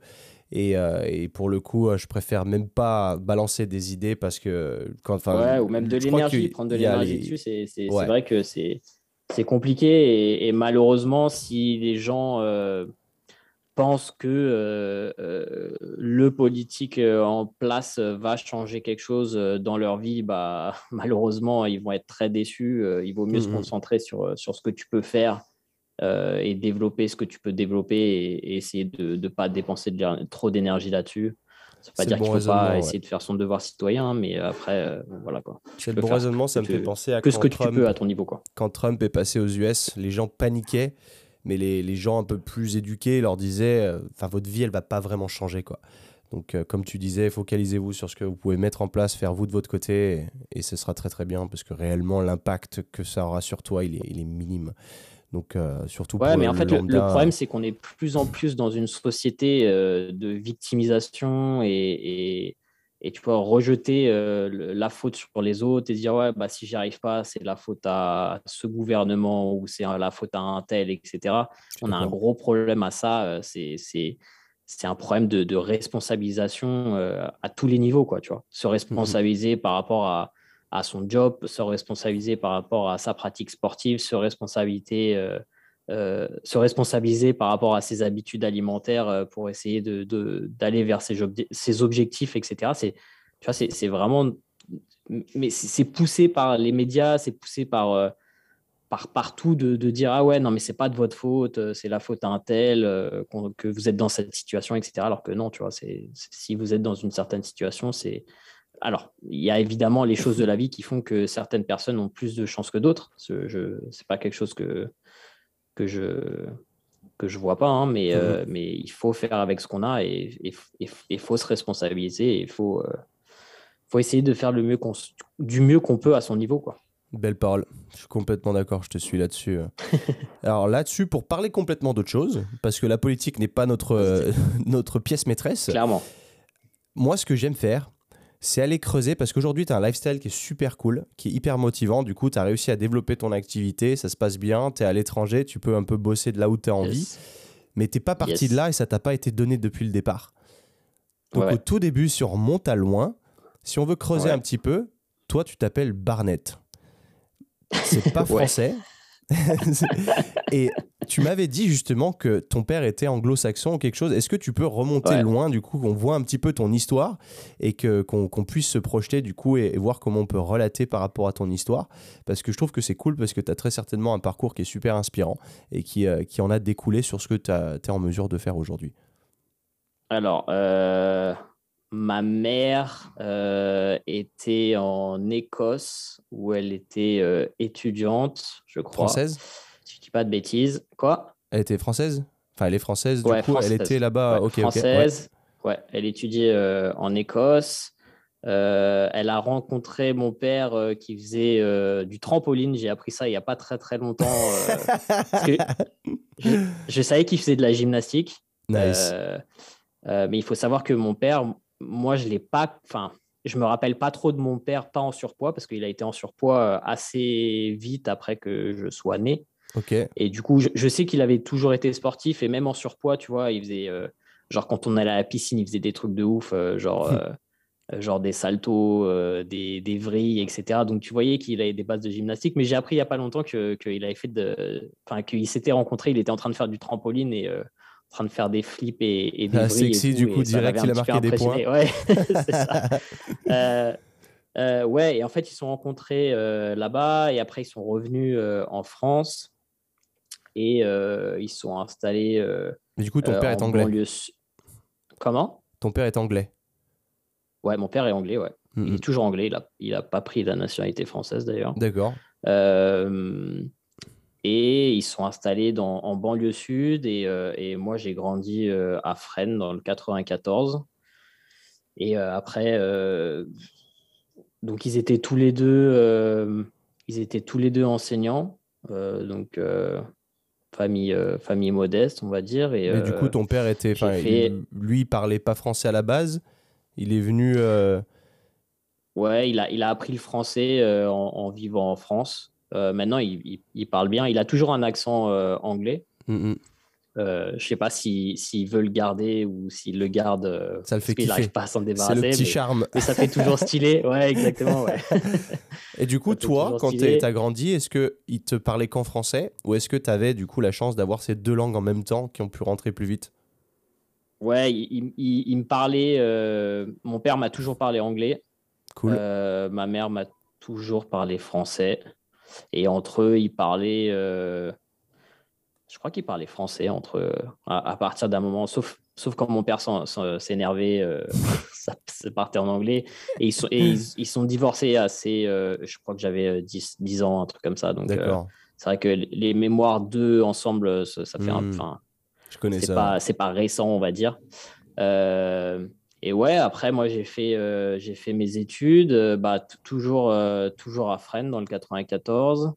Et, euh, et, pour le coup, je préfère même pas balancer des idées parce que quand, ouais, ou même de l'énergie, prendre de l'énergie dessus, c'est vrai que c'est compliqué et, et, malheureusement, si les gens pense que le politique en place va changer quelque chose dans leur vie, bah, *laughs* malheureusement, ils vont être très déçus. il vaut mieux se mmh concentrer sur, sur ce que tu peux faire et développer ce que tu peux développer et, essayer de ne pas dépenser trop d'énergie là-dessus. Ça ne veut pas dire qu'il ne faut pas essayer de faire son devoir citoyen, mais après, voilà quoi. C'est le bon raisonnement, ça me fait penser à que ce que tu peux à ton niveau. Quoi. Quand Trump est passé aux US, les gens paniquaient mais les, les, gens un peu plus éduqués leur disaient euh, votre vie elle va pas vraiment changer quoi donc euh, comme tu disais focalisez-vous sur ce que vous pouvez mettre en place faire vous de votre côté et, ce sera très très bien parce que réellement l'impact que ça aura sur toi il est, il est minime donc euh, surtout ouais, mais en fait le, problème c'est qu'on est plus en plus dans une société de victimisation et, et tu peux rejeter euh, la faute sur les autres et dire ouais bah si j'y arrive pas c'est la faute à ce gouvernement ou c'est la faute à un tel etc on a un gros problème à ça euh, c'est c'est un problème de, de responsabilisation euh, à tous les niveaux quoi tu vois. Se responsabiliser par rapport à, à, son job se responsabiliser par rapport à sa pratique sportive se responsabiliser euh, se responsabiliser par rapport à ses habitudes alimentaires euh, pour essayer d'aller de, d'aller vers ses, objectifs, etc. C'est, vraiment, mais c'est poussé par les médias, c'est poussé par, euh, par partout de, de, dire ah ouais non mais c'est pas de votre faute, c'est la faute à un tel que vous êtes dans cette situation, etc. Alors que non, tu vois, c'est si vous êtes dans une certaine situation, c'est alors, il y a évidemment les choses de la vie qui font que certaines personnes ont plus de chances que d'autres. Ce n'est pas quelque chose que, que je que je vois pas, hein, mais, mmh euh, mais il faut faire avec ce qu'on a et il faut se responsabiliser il faut, euh, faut essayer de faire le mieux du mieux qu'on peut à son niveau. Quoi. Belle parole, je suis complètement d'accord, je te suis là-dessus. Euh. *laughs* Alors là-dessus, pour parler complètement d'autre chose, parce que la politique n'est pas notre, *laughs* notre pièce maîtresse. Clairement. Moi, ce que j'aime faire, c'est aller creuser parce qu'aujourd'hui, tu as un lifestyle qui est super cool, qui est hyper motivant. Du coup, tu as réussi à développer ton activité, ça se passe bien, tu es à l'étranger, tu peux un peu bosser de là où tu as envie. Mais t'es pas parti de là et ça t'a pas été donné depuis le départ. Donc au tout début, si on remonte à loin, si on veut creuser un petit peu, toi, tu t'appelles Barnett. C'est pas *laughs* français. *laughs* et tu m'avais dit justement que ton père était anglo-saxon ou quelque chose. Est-ce que tu peux remonter loin, du coup, qu'on voit un petit peu ton histoire et que, qu'on, puisse se projeter, du coup, et, voir comment on peut relater par rapport à ton histoire? Parce que je trouve que c'est cool parce que tu as très certainement un parcours qui est super inspirant et qui, euh, qui en a découlé sur ce que tu es en mesure de faire aujourd'hui. Alors, euh, Ma mère euh, était en Écosse où elle était euh, étudiante, je crois. Française? Si je dis pas de bêtises. Quoi? Elle était française? Enfin, elle est française, du coup, elle était là-bas. française. Ouais. elle étudiait euh, en Écosse. elle a rencontré mon père qui faisait du trampoline. J'ai appris ça il n'y a pas très très longtemps. *laughs* je, je, savais qu'il faisait de la gymnastique. Nice. mais il faut savoir que mon père, moi, je l'ai pas. Enfin, je me rappelle pas trop de mon père, pas en surpoids, parce qu'il a été en surpoids euh, assez vite après que je sois né. Ok. Et du coup, je, sais qu'il avait toujours été sportif et même en surpoids, tu vois, il faisait euh, genre quand on allait à la piscine, il faisait des trucs de ouf, euh, genre. genre des saltos, des, des, vrilles, etc. Donc tu voyais qu'il avait des bases de gymnastique, mais j'ai appris il n'y a pas longtemps qu'il avait fait de, enfin qu'il s'était rencontré, il était en train de faire du trampoline et train de faire des flips et, des ah, sexy, du coup, direct, il a marqué des points. Ouais, *laughs* c'est ça. *laughs* Euh, euh, ouais, et en fait, ils sont rencontrés euh, là-bas et après, ils sont revenus en France et ils sont installés. Mais du coup, ton père est anglais. Comment? Ton père est anglais. Ouais, mon père est anglais, ouais. Il est toujours anglais. Il n'a a pas pris la nationalité française d'ailleurs. D'accord. Et ils sont installés dans, en banlieue sud. Et, euh, et moi, j'ai grandi euh, à Fresnes, dans le 94. Et euh, après, donc ils étaient tous les deux, ils étaient tous les deux enseignants. donc famille, famille modeste, on va dire. Et, Mais du coup, ton père était, lui, il parlait pas français à la base. Il est venu. Ouais, il a, il a appris le français en, vivant en France. Euh, maintenant, il, parle bien. Il a toujours un accent euh, anglais. Mm, mm. Euh, je ne sais pas s'il veut le garder ou s'il le garde ça le fait qu'il n'arrive pas à s'en débarrasser. C'est le petit charme. *laughs* Mais ça fait toujours stylé. Ouais, exactement. *laughs* Et du coup, toi, quand tu as grandi, est-ce qu'il te parlait qu'en français ou est-ce que tu avais du coup la chance d'avoir ces deux langues en même temps qui ont pu rentrer plus vite? Ouais, il, me parlait. mon père m'a toujours parlé anglais. Cool. ma mère m'a toujours parlé français. Et entre eux, ils parlaient je crois qu'ils parlaient français entre eux à, partir d'un moment, sauf, sauf quand mon père s'énervait, euh, *laughs* ça, partait en anglais. Et ils sont, ils, sont divorcés assez, euh, je crois que j'avais 10, euh, 10, ans, un truc comme ça. Donc c'est vrai que les mémoires d'eux ensemble, ça, fait un. Hmm. Je connais ça. C'est pas récent, on va dire. Et ouais, après, moi, j'ai fait, j'ai fait mes études, bah, toujours, toujours à Fresnes dans le 94.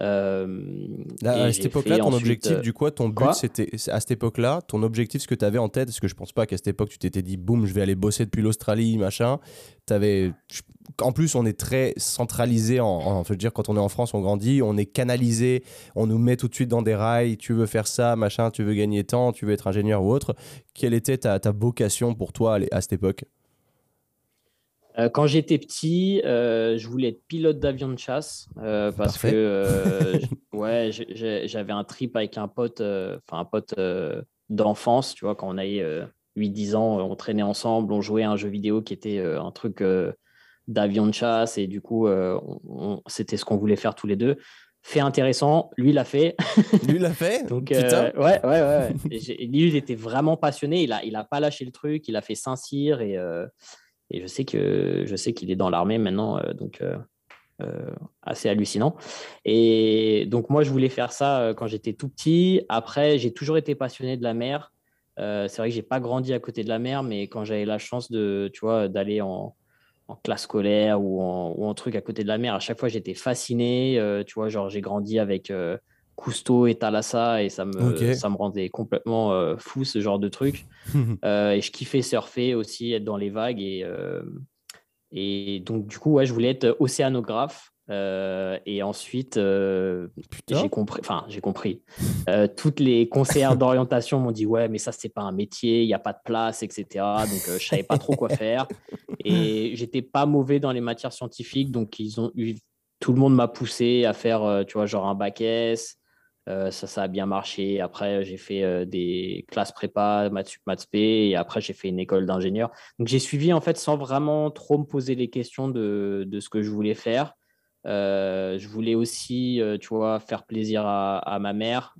Euh, à cette époque-là, ton objectif, du coup, ton but, c'était à cette époque-là, ton objectif, ce que tu avais en tête, parce que je pense pas qu'à cette époque, tu t'étais dit, boum, je vais aller bosser depuis l'Australie, machin. Avais... En plus, on est très centralisé. En, je veux dire, quand on est en France, on grandit, on est canalisé, on nous met tout de suite dans des rails. Tu veux faire ça, machin, tu veux gagner temps, tu veux être ingénieur ou autre. Quelle était ta, ta vocation pour toi à cette époque? Euh, quand j'étais petit, euh, je voulais être pilote d'avion de chasse euh, parce que *laughs* ouais, j'avais un trip avec un pote, enfin un pote d'enfance, tu vois, quand on avait 8-10 ans, on traînait ensemble, on jouait à un jeu vidéo qui était un truc d'avion de chasse et du coup, c'était ce qu'on voulait faire tous les deux. Fait intéressant, lui l'a fait. *laughs* Lui l'a fait? *laughs* Donc, ouais, ouais, ouais. lui, il était vraiment passionné. Il a, il a pas lâché le truc. Il a fait Saint-Cyr et et je sais que je sais qu'il est dans l'armée maintenant, euh, donc euh, euh, assez hallucinant. Et donc moi, je voulais faire ça quand j'étais tout petit. Après, j'ai toujours été passionné de la mer. c'est vrai que j'ai pas grandi à côté de la mer, mais quand j'avais la chance de, tu vois, d'aller en, classe scolaire ou en, truc à côté de la mer, à chaque fois j'étais fasciné. tu vois, genre j'ai grandi avec Cousteau et Thalassa et ça me, ça me rendait complètement euh, fou ce genre de truc. *laughs* Euh, et je kiffais surfer aussi, être dans les vagues. Et, euh, et donc, du coup, ouais, je voulais être océanographe. et ensuite, j'ai compris. Enfin, j'ai compris. toutes les conseillères *laughs* d'orientation m'ont dit ouais, mais ça c'est pas un métier, il n'y a pas de place, etc. Donc je savais pas trop quoi faire. Et j'étais pas mauvais dans les matières scientifiques, donc ils ont eu tout le monde m'a poussé à faire, tu vois, genre un bac S, ça, ça a bien marché. Après, j'ai fait euh, des classes prépa, maths sup, maths et après, j'ai fait une école d'ingénieur. Donc, j'ai suivi en fait sans vraiment trop me poser les questions de, de ce que je voulais faire. Euh, je voulais aussi, tu vois, faire plaisir à, ma mère,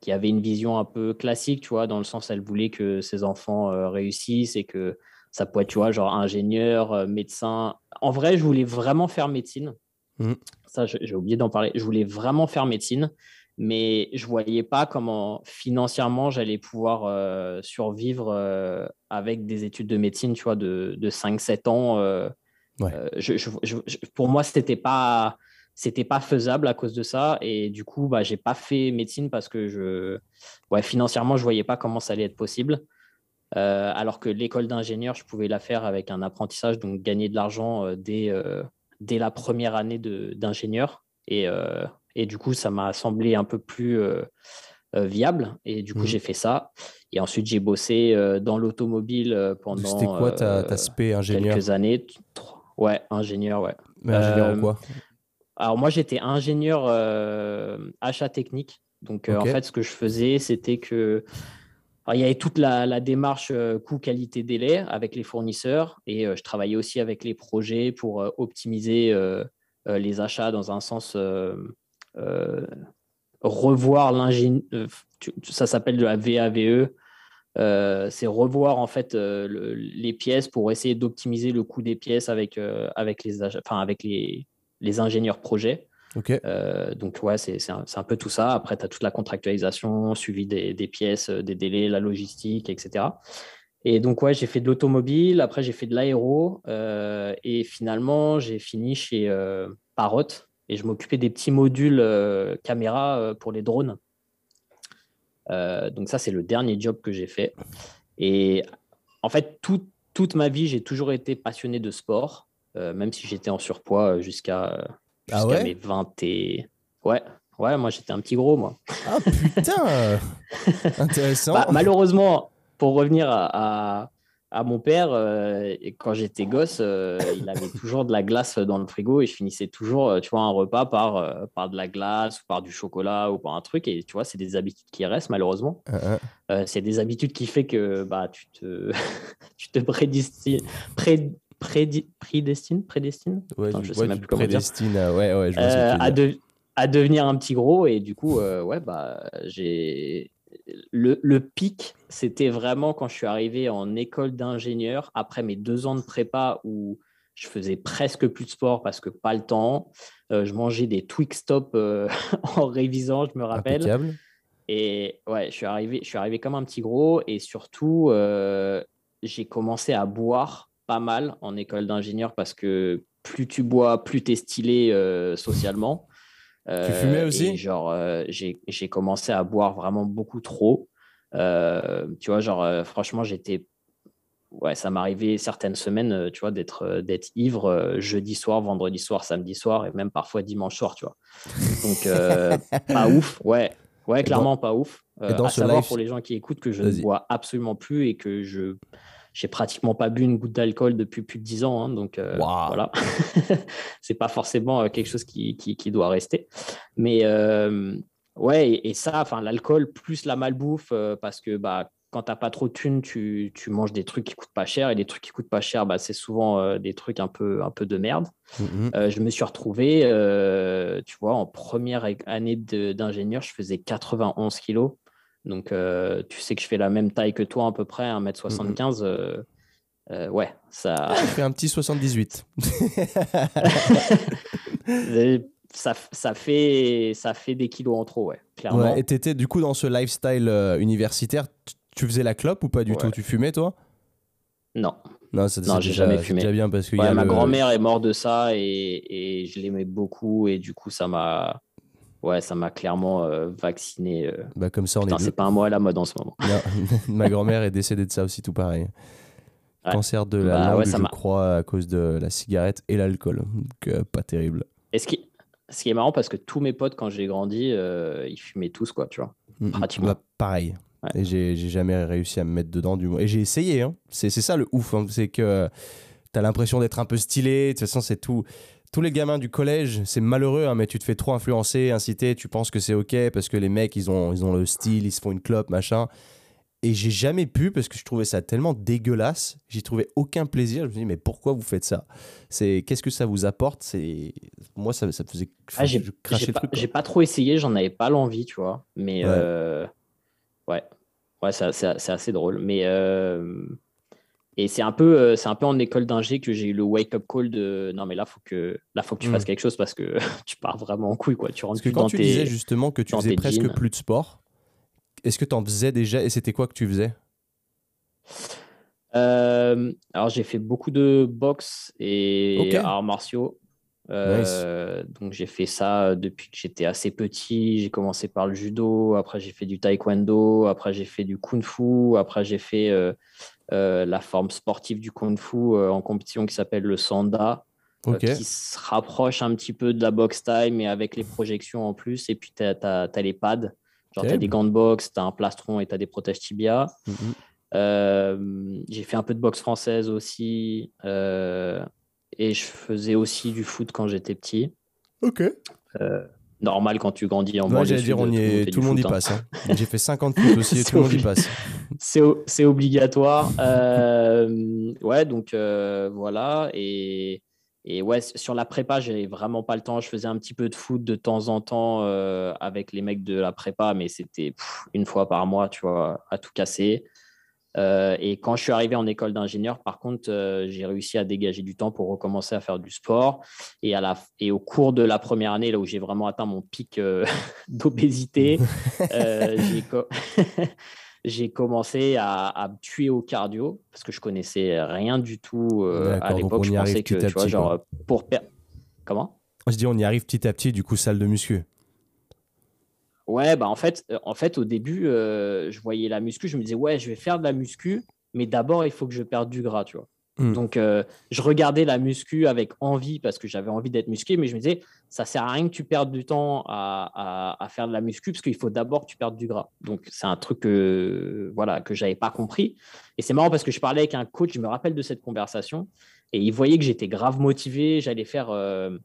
qui avait une vision un peu classique, tu vois, dans le sens, elle voulait que ses enfants réussissent et que ça pourrait être, tu vois, genre ingénieur, médecin. En vrai, je voulais vraiment faire médecine. Mmh. Ça, j'ai oublié d'en parler. Je voulais vraiment faire médecine, mais je ne voyais pas comment financièrement j'allais pouvoir euh, survivre euh, avec des études de médecine, tu vois, de, de 5-7 ans. Euh, pour moi, ce n'était pas, pas faisable à cause de ça. Et du coup, bah, je n'ai pas fait médecine parce que je, ouais, financièrement, je ne voyais pas comment ça allait être possible. alors que l'école d'ingénieur, je pouvais la faire avec un apprentissage, donc gagner de l'argent dès dès la première année d'ingénieur. Et, euh, et, du coup, ça m'a semblé un peu plus euh, euh, viable. Et du coup, mmh. j'ai fait ça. Et ensuite, j'ai bossé dans l'automobile pendant C'était quoi ta, spé ingénieur? quelques années. Ouais, ingénieur, ouais. Mais ingénieur quoi? Alors, moi, j'étais ingénieur achat technique. Donc, en fait, ce que je faisais, c'était que il y avait toute la, démarche euh, coût-qualité-délai avec les fournisseurs et euh, je travaillais aussi avec les projets pour euh, optimiser les achats dans un sens revoir l'ingénieur. ça s'appelle de la VAVE. c'est revoir en fait les pièces pour essayer d'optimiser le coût des pièces avec, avec, les, enfin, avec les, les ingénieurs projets. Euh, donc, ouais, c'est un, un, peu tout ça. Après, tu as toute la contractualisation, suivi des, pièces, euh, des délais, la logistique, etc. Et donc, ouais, j'ai fait de l'automobile. Après, j'ai fait de l'aéro. Euh, et finalement, j'ai fini chez euh, Parrot. Et je m'occupais des petits modules caméra pour les drones. donc, ça, c'est le dernier job que j'ai fait. Et en fait, toute ma vie, j'ai toujours été passionné de sport, même si j'étais en surpoids jusqu'à ah ouais? mes 20 et... Ouais, ouais, moi j'étais un petit gros, moi. Ah putain *laughs* Intéressant. Bah, malheureusement, pour revenir à, à mon père, euh, quand j'étais gosse, euh, il avait toujours de la glace dans le frigo et je finissais toujours, euh, tu vois, un repas par, par de la glace ou par du chocolat ou par un truc. Et tu vois, c'est des habitudes qui restent malheureusement. Uh-huh. c'est des habitudes qui fait que bah, tu te, *laughs* tu te prédestines, pré, prédestine, prédestine? Ouais, je sais même plus comment prédestine, ouais, ouais, je à, à devenir un petit gros. Et du coup, ouais, bah, j'ai le, pic, c'était vraiment quand je suis arrivé en école d'ingénieur, après mes deux ans de prépa où je faisais presque plus de sport parce que pas le temps. Euh, je mangeais des Twix Stop euh, *laughs* en révisant, je me rappelle. Et ouais, je suis, arrivé, je suis arrivé comme un petit gros et surtout, euh, j'ai commencé à boire pas mal en école d'ingénieur parce que plus tu bois, plus tu es stylé socialement tu euh, fumais aussi Genre, euh, j'ai commencé à boire vraiment beaucoup trop. Euh, tu vois, genre, franchement, j'étais ouais, ça m'arrivait certaines semaines, tu vois, d'être d'être ivre jeudi soir, vendredi soir, samedi soir et même parfois dimanche soir, tu vois. Donc *laughs* pas ouf, ouais, ouais, clairement pas ouf. Et dans à savoir pour les gens qui écoutent que je ne bois absolument plus et que je j'ai pratiquement pas bu une goutte d'alcool depuis plus de 10 ans. Hein, donc euh, voilà, *laughs* c'est pas forcément euh, quelque chose qui, qui, doit rester. Mais euh, ouais, et, ça, enfin l'alcool plus la malbouffe, parce que bah, quand t'as pas trop de thunes, tu, tu, manges des trucs qui coûtent pas cher. Et des trucs qui coûtent pas cher, bah, c'est souvent des trucs un peu, un peu de merde. Mm-hmm. je me suis retrouvé, tu vois, en première année d'ingénieur, je faisais 91 kilos. Donc, euh, tu sais que je fais la même taille que toi à peu près, 1m75. Euh, euh, ouais, ça. Je fais un petit 78. *laughs* ça, ça, fait, ça fait des kilos en trop, ouais, clairement. et tu étais du coup dans ce lifestyle universitaire, tu faisais la clope ou pas du tout? Tu fumais toi? Non. Non, non j'ai jamais fumé. Déjà bien parce que ma grand-mère est morte de ça et, et je l'aimais beaucoup et du coup ça m'a Ouais, ça m'a clairement euh, vacciné. Euh. Bah, comme ça, on est. C'est pas un mot à la mode en ce moment. *laughs* *laughs* ma grand-mère est décédée de ça aussi, tout pareil. Cancer de la bah, langue, je crois, à cause de la cigarette et l'alcool. Donc, euh, pas terrible. Et ce qui... ce qui est marrant, parce que tous mes potes, quand j'ai grandi, ils fumaient tous, quoi, tu vois. Mm, mm. Pratiquement. Bah, pareil. Et j'ai jamais réussi à me mettre dedans du moins. Et j'ai essayé, hein. C'est ça le ouf. Hein. C'est que t'as l'impression d'être un peu stylé. De toute façon, c'est tout tous les gamins du collège, c'est malheureux, hein, mais tu te fais trop influencer, inciter, tu penses que c'est ok parce que les mecs, ils ont, ils ont le style, ils se font une clope, machin. Et j'ai jamais pu parce que je trouvais ça tellement dégueulasse. J'y trouvais aucun plaisir. Je me suis dit, mais pourquoi vous faites ça? C'est Qu'est-ce que ça vous apporte? C'est Moi, ça, ça me faisait ah, j'ai, truc. J'ai pas trop essayé, j'en avais pas l'envie, tu vois. Mais ouais, euh... ouais. ouais c'est, assez drôle. Mais. Euh... Et c'est un peu, euh, c'est un peu en école d'ingé que j'ai eu le wake up call de non mais là faut que là faut que tu fasses hmm. quelque chose parce que *laughs* tu pars vraiment en couille quoi. Tu rentres parce que quand tu disais justement que tu faisais presque plus de sport, est-ce que tu en faisais déjà et c'était quoi que tu faisais? Euh, Alors j'ai fait beaucoup de boxe et arts martiaux. Euh, donc j'ai fait ça depuis que j'étais assez petit. J'ai commencé par le judo, après j'ai fait du taekwondo, après j'ai fait du kung fu, après j'ai fait euh, la forme sportive du kung fu euh, en compétition qui s'appelle le sanda, euh, qui se rapproche un petit peu de la boxe time, mais avec les projections en plus. Et puis, tu as, les pads. Genre, tu as des gants de boxe, tu as un plastron et tu as des protèges tibia. Mhm. j'ai fait un peu de boxe française aussi. et je faisais aussi du foot quand j'étais petit. Ok normal quand tu grandis en Moi, j'allais dire, on y tout, le monde y passe. Hein. J'ai fait 50 foot aussi et *laughs* tout le monde y passe. C'est obligatoire. Euh, ouais, donc euh, voilà. Et, et, ouais, sur la prépa, j'avais vraiment pas le temps. Je faisais un petit peu de foot de temps en temps euh, avec les mecs de la prépa, mais c'était une fois par mois, tu vois, à tout casser. Et quand je suis arrivé en école d'ingénieur, par contre, j'ai réussi à dégager du temps pour recommencer à faire du sport. Et, à la, et au cours de la première année, là où j'ai vraiment atteint mon pic *laughs* d'obésité, *laughs* j'ai *laughs* commencé à, me tuer au cardio parce que je connaissais rien du tout à l'époque. Je pensais que, tu vois, genre, pour Comment? Je dis, on y arrive petit à petit, du coup, salle de muscu. Ouais, bah en fait, euh, en fait au début, euh, je voyais la muscu, je me disais, ouais, je vais faire de la muscu, mais d'abord, il faut que je perde du gras, tu vois. Hmm. Donc, euh, je regardais la muscu avec envie parce que j'avais envie d'être musclé, mais je me disais, ça sert à rien que tu perdes du temps à, faire de la muscu parce qu'il faut d'abord que tu perdes du gras. Donc, c'est un truc que, voilà, que j'avais pas compris. Et c'est marrant parce que je parlais avec un coach, je me rappelle de cette conversation, et il voyait que j'étais grave motivé. J'allais faire, euh,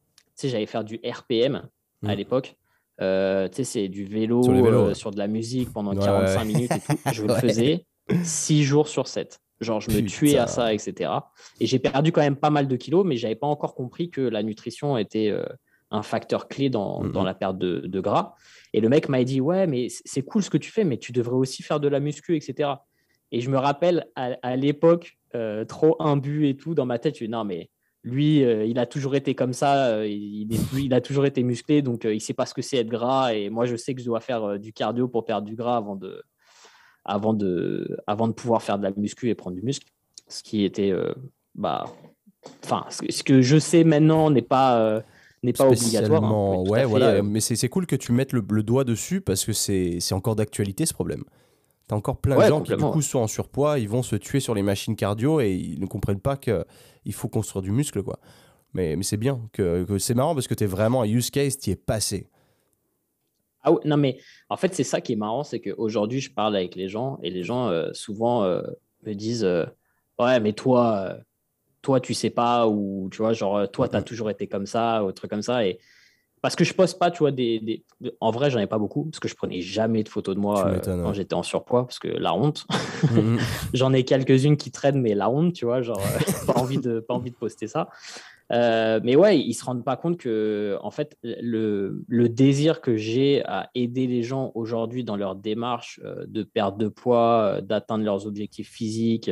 j'allais faire du RPM à hmm. l'époque. Euh, tu sais, c'est du vélo sur, sur, de la musique pendant 45 minutes et tout. *laughs* Je le faisais 6 jours sur 7. Genre, je me tuais à ça, etc. Et j'ai perdu quand même pas mal de kilos, mais j'avais pas encore compris que la nutrition était euh, un facteur clé dans, dans la perte de, gras. Et le mec m'a dit Ouais, mais c'est cool ce que tu fais, mais tu devrais aussi faire de la muscu, etc. Et je me rappelle à, l'époque, euh, trop imbu et tout, dans ma tête, je dis Non, mais lui, euh, il a toujours été comme ça, il, il, a toujours été musclé, donc il sait pas ce que c'est être gras. Et moi, je sais que je dois faire du cardio pour perdre du gras avant de, avant de, avant de pouvoir faire de la muscu et prendre du muscle. Ce qui était, euh, bah, enfin, ce que je sais maintenant n'est pas, euh, n'est pas obligatoire. Hein, ouais, voilà. Euh, mais c'est cool que tu mettes le, doigt dessus parce que c'est encore d'actualité ce problème. T'as encore plein de gens qui, du coup, sont en surpoids, ils vont se tuer sur les machines cardio et ils ne comprennent pas qu'il faut construire du muscle, quoi. Mais, mais c'est bien, que, que c'est marrant parce que tu es vraiment un use case, tu es passé. Ah non, mais en fait, c'est ça qui est marrant, c'est qu'aujourd'hui, je parle avec les gens et les gens euh, souvent euh, me disent euh, Ouais, mais toi, toi, tu sais pas, ou tu vois, genre, toi, tu as toujours été comme ça, ou truc comme ça. Et parce que je poste pas, tu vois, des. En vrai, j'en ai pas beaucoup, parce que je prenais jamais de photos de moi quand j'étais en surpoids, parce que la honte. Mhm. *laughs* j'en ai quelques-unes qui traînent, mais la honte, tu vois, genre, *laughs* pas, envie de, pas envie de poster ça. Euh, mais ouais, ils se rendent pas compte que, en fait, le, le désir que j'ai à aider les gens aujourd'hui dans leur démarche euh, de perte de poids, euh, d'atteindre leurs objectifs physiques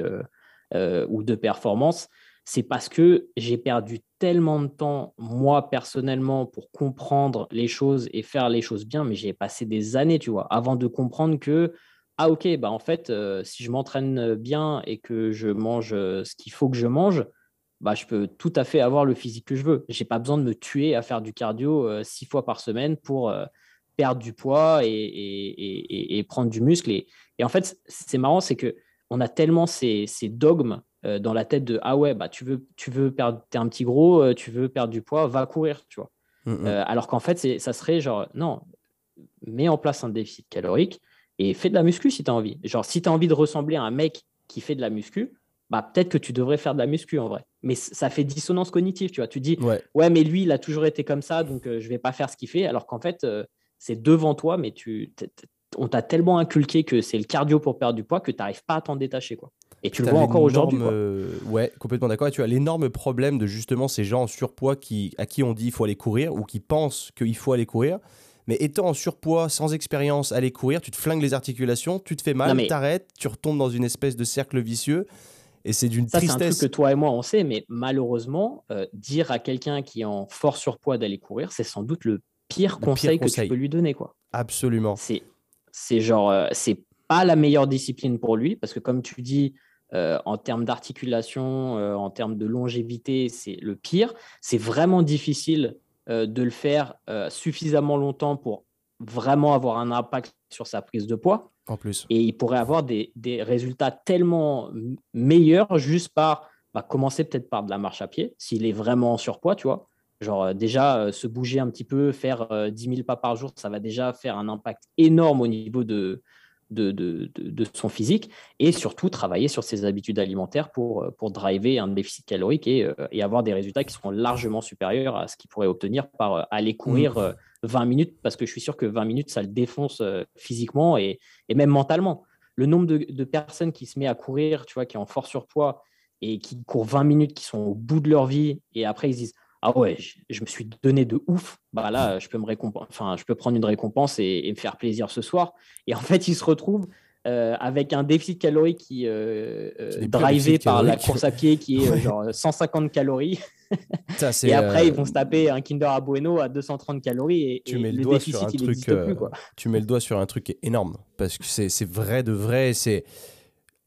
ou de performance, c'est parce que j'ai perdu tellement de temps, moi personnellement, pour comprendre les choses et faire les choses bien, mais j'ai passé des années, tu vois, avant de comprendre que, ah ok, bah en fait, si je m'entraîne bien et que je mange ce qu'il faut que je mange, bah, je peux tout à fait avoir le physique que je veux. Je n'ai pas besoin de me tuer à faire du cardio euh, six fois par semaine pour euh, perdre du poids et, prendre du muscle. Et, en fait, c'est marrant, c'est que on a tellement ces, dogmes euh, dans la tête de ah ouais, bah, tu veux, tu veux perdre, es un petit gros, tu veux perdre du poids, va courir, tu vois. Mmh, mmh. alors qu'en fait, ça serait genre, non, mets en place un déficit calorique et fais de la muscu si tu as envie. Genre, si tu as envie de ressembler à un mec qui fait de la muscu, bah, peut-être que tu devrais faire de la muscu en vrai. Mais ça fait dissonance cognitive, tu vois. Tu dis, ouais, mais lui, il a toujours été comme ça, donc je euh, je vais pas faire ce qu'il fait. Alors qu'en fait, euh, c'est devant toi, mais tu, on t'a tellement inculqué que c'est le cardio pour perdre du poids que tu n'arrives pas à t'en détacher. Quoi. Et tu le vois encore aujourd'hui. Euh, ouais, complètement d'accord. tu as l'énorme problème de justement ces gens en surpoids qui, à qui on dit qu'il faut aller courir ou qui pensent qu'il faut aller courir. Mais étant en surpoids, sans expérience, aller courir, tu te flingues les articulations, tu te fais mal, tu t'arrêtes, tu retombes dans une espèce de cercle vicieux. Et c'est d'une tristesse. C'est un truc que toi et moi on sait, mais malheureusement, euh, dire à quelqu'un qui est en fort surpoids d'aller courir, c'est sans doute le pire, conseil, que tu peux lui donner, quoi. Absolument. C'est, c'est genre, euh, c'est pas la meilleure discipline pour lui, parce que comme tu dis, euh, en termes d'articulation, en termes de longévité, c'est le pire. C'est vraiment difficile de le faire suffisamment longtemps pour vraiment avoir un impact sur sa prise de poids. En plus. Et il pourrait avoir des, des résultats tellement meilleurs juste par bah, commencer peut-être par de la marche à pied, s'il est vraiment en surpoids, tu vois. Genre euh, déjà euh, se bouger un petit peu, faire 10 euh, 000 pas par jour, ça va déjà faire un impact énorme au niveau de, de, de, de, son physique et surtout travailler sur ses habitudes alimentaires pour, pour driver un déficit calorique et, et avoir des résultats qui seront largement supérieurs à ce qu'il pourrait obtenir par aller courir. Mmh. 20 minutes, parce que je suis sûr que 20 minutes, ça le défonce euh, physiquement et, même mentalement. Le nombre de, personnes qui se met à courir, tu vois, qui est en fort surpoids et qui courent 20 minutes, qui sont au bout de leur vie, et après ils se disent Ah ouais, je, me suis donné de ouf, bah là, je peux, me enfin, je peux prendre une récompense et, me faire plaisir ce soir. Et en fait, ils se retrouvent euh, avec un déficit calorique qui euh, euh drivé par la course à pied qui est *laughs* genre 150 calories. *laughs* et après, ils vont se taper un Kinder à Bueno à 230 calories et, tu mets le, doigt sur un truc, plus, Tu mets le doigt sur un truc énorme parce que c'est vrai de vrai. C'est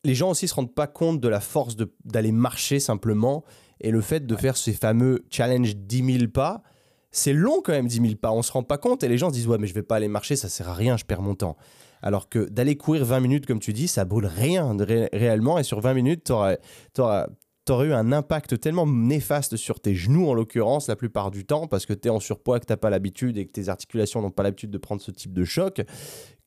les gens aussi se rendent pas compte de la force d'aller marcher simplement et le fait de faire ces fameux challenge 10 000 pas. C'est long quand même 10 000 pas, on se rend pas compte et les gens se disent ouais mais je vais pas aller marcher, ça sert à rien, je perds mon temps. Alors que d'aller courir 20 minutes, comme tu dis, ça brûle rien réellement. Et sur 20 minutes, tu auras, tu aurais eu un impact tellement néfaste sur tes genoux, en l'occurrence, la plupart du temps, parce que tu es en surpoids, que tu pas l'habitude et que tes articulations n'ont pas l'habitude de prendre ce type de choc,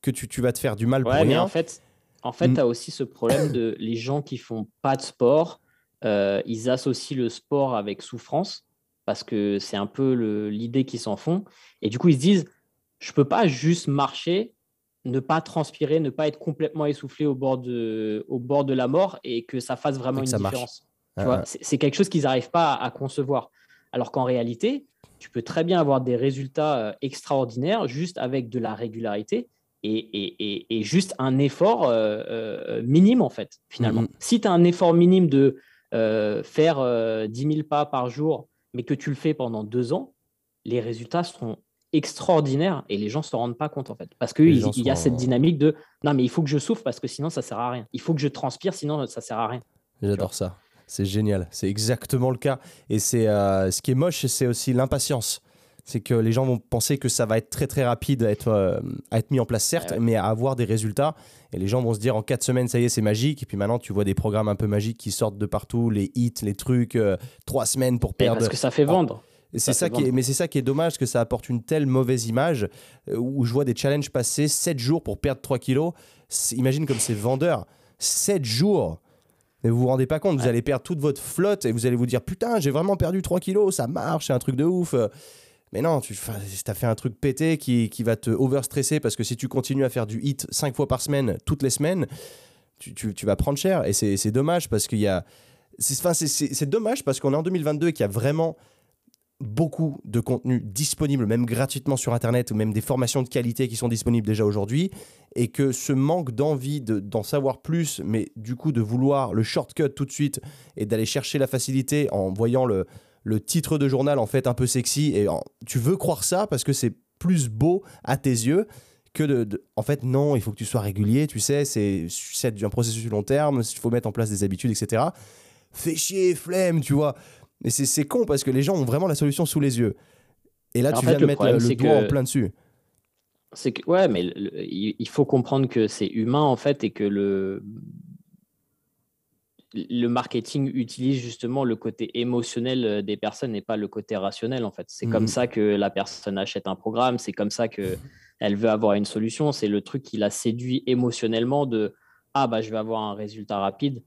que tu, tu vas te faire du mal pour rien. en fait, en fait, tu as aussi ce problème de les gens qui font pas de sport, euh, ils associent le sport avec souffrance, parce que c'est un peu l'idée qu'ils s'en font. Et du coup, ils se disent, je peux pas juste marcher ne pas transpirer, ne pas être complètement essoufflé au bord de, au bord de la mort et que ça fasse vraiment une différence. c'est quelque chose qu'ils n'arrivent pas à, concevoir. Alors qu'en réalité, tu peux très bien avoir des résultats euh, extraordinaires juste avec de la régularité et, et, juste un effort euh, euh, minime, en fait, finalement. Mm-hmm. Si tu as un effort minime de faire 10 000 pas par jour, mais que tu le fais pendant deux ans, les résultats seront extraordinaire et les gens se rendent pas compte en fait. Parce qu'il il y a cette dynamique de non mais il faut que je souffre parce que sinon ça sert à rien. Il faut que je transpire sinon ça sert à rien. J'adore ça. C'est génial. C'est exactement le cas. Et c'est euh, ce qui est moche c'est aussi l'impatience c'est que les gens vont penser que ça va être très très rapide à être, euh, à être mis en place certes mais à avoir des résultats. Et les gens vont se dire en quatre semaines ça y est c'est magique. Et puis maintenant tu vois des programmes un peu magiques qui sortent de partout les hits les trucs euh, trois semaines pour perdre parce que ça fait vendre. C'est ça, qui est, mais c'est ça qui est dommage, que ça apporte une telle mauvaise image euh, où je vois des challenges passer 7 jours pour perdre 3 kilos. Imagine comme c'est vendeur. 7 jours. Mais vous vous rendez pas compte, vous allez perdre toute votre flotte et vous allez vous dire putain, j'ai vraiment perdu 3 kilos, ça marche, c'est un truc de ouf. Mais non, tu as fait un truc pété qui, qui va te overstresser parce que si tu continues à faire du hit 5 fois par semaine, toutes les semaines, tu, tu, tu vas prendre cher. Et c'est dommage parce qu'il y a. C'est dommage parce qu'on est en 2022 et qu'il y a vraiment beaucoup de contenu disponible, même gratuitement sur Internet, ou même des formations de qualité qui sont disponibles déjà aujourd'hui, et que ce manque d'envie d'en savoir plus, mais du coup de vouloir le shortcut tout de suite, et d'aller chercher la facilité en voyant le, le, titre de journal en fait un peu sexy, et tu veux croire ça parce que c'est plus beau à tes yeux que de, En fait, non, il faut que tu sois régulier, tu sais, c'est un processus long terme, il faut mettre en place des habitudes, etc. Fais chier, flemme, tu vois. Mais c'est con parce que les gens ont vraiment la solution sous les yeux. Et là, tu viens de mettre le, doigt en plein dessus. C'est que, ouais, mais il faut comprendre que c'est humain en fait et que le, le marketing utilise justement le côté émotionnel euh, des personnes et pas le côté rationnel en fait. C'est comme mhm. ça que la personne achète un programme, c'est comme ça que elle veut avoir une solution, c'est le truc qui la séduit émotionnellement de ah bah je vais avoir un résultat rapide.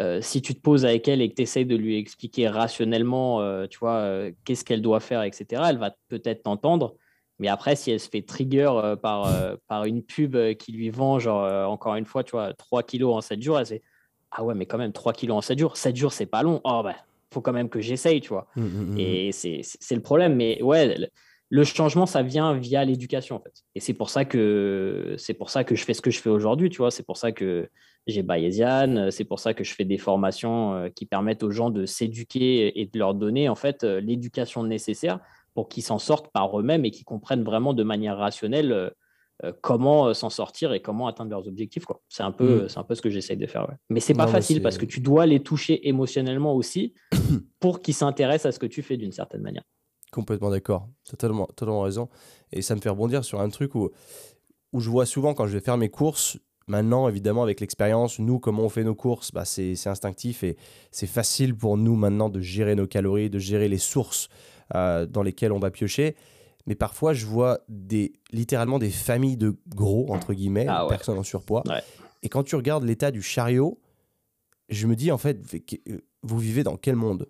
Euh, si tu te poses avec elle et que tu essayes de lui expliquer rationnellement, euh, tu vois, euh, qu'est-ce qu'elle doit faire, etc., elle va peut-être t'entendre. Mais après, si elle se fait trigger par, par une pub qui lui vend, genre, encore une fois, tu vois, 3 kilos en 7 jours, elle se Ah ouais, mais quand même, 3 kilos en 7 jours, 7 jours, c'est pas long. Oh, bah, faut quand même que j'essaye, tu vois. Mmh, mmh, mmh, et c'est le problème. Mais ouais, le changement, ça vient via l'éducation, en fait. Et c'est pour ça que c'est pour ça que je fais ce que je fais aujourd'hui, tu vois. C'est pour ça que j'ai Bayesian, c'est pour ça que je fais des formations euh, qui permettent aux gens de s'éduquer et de leur donner, en fait, euh, l'éducation nécessaire pour qu'ils s'en sortent par eux-mêmes et qu'ils comprennent vraiment de manière rationnelle euh, comment s'en sortir et comment atteindre leurs objectifs. C'est, un peu, mm. c'est un peu ce que j'essaye de faire. Ouais. Mais c'est pas facile parce que tu dois les toucher émotionnellement aussi *coughs* pour qu'ils s'intéressent à ce que tu fais d'une certaine manière. Complètement d'accord. Totalement, totalement raison. Et ça me fait rebondir sur un truc où, où je vois souvent quand je vais faire mes courses, maintenant, évidemment, avec l'expérience, nous, comment on fait nos courses, bah, c'est instinctif et c'est facile pour nous maintenant de gérer nos calories, de gérer les sources euh, dans lesquelles on va piocher. Mais parfois, je vois des, littéralement des familles de gros, entre guillemets, ah personnes en surpoids. Et quand tu regardes l'état du chariot, je me dis, en fait, vous vivez dans quel monde?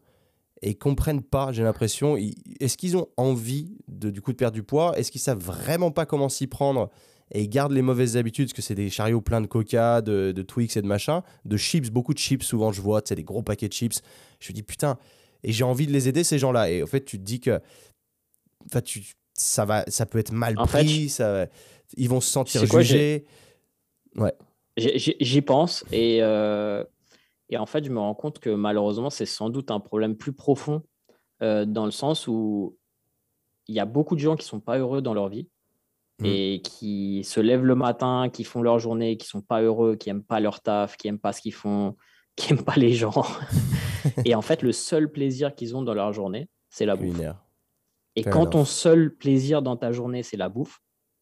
Et ils comprennent pas, j'ai l'impression. Est-ce qu'ils ont envie de, du coup de perdre du poids? Est-ce qu'ils savent vraiment pas comment s'y prendre? Et ils gardent les mauvaises habitudes parce que c'est des chariots pleins de coca, de, de, Twix et de machin, de chips, beaucoup de chips souvent je vois, tu sais, des gros paquets de chips. Je me dis putain, et j'ai envie de les aider ces gens-là. Et en fait, tu te dis que enfin, tu, ça, va, ça peut être mal pris, ça, ils vont se sentir jugés. Ouais. J'y pense et euh, et en fait, je me rends compte que malheureusement, c'est sans doute un problème plus profond euh, dans le sens où il y a beaucoup de gens qui ne sont pas heureux dans leur vie mmh. et qui se lèvent le matin, qui font leur journée, qui ne sont pas heureux, qui n'aiment pas leur taf, qui n'aiment pas ce qu'ils font, *laughs* qui n'aiment pas les gens. *laughs* et en fait, le seul plaisir qu'ils ont dans leur journée, c'est la bouffe. Et quand ton seul plaisir dans ta journée, c'est la bouffe,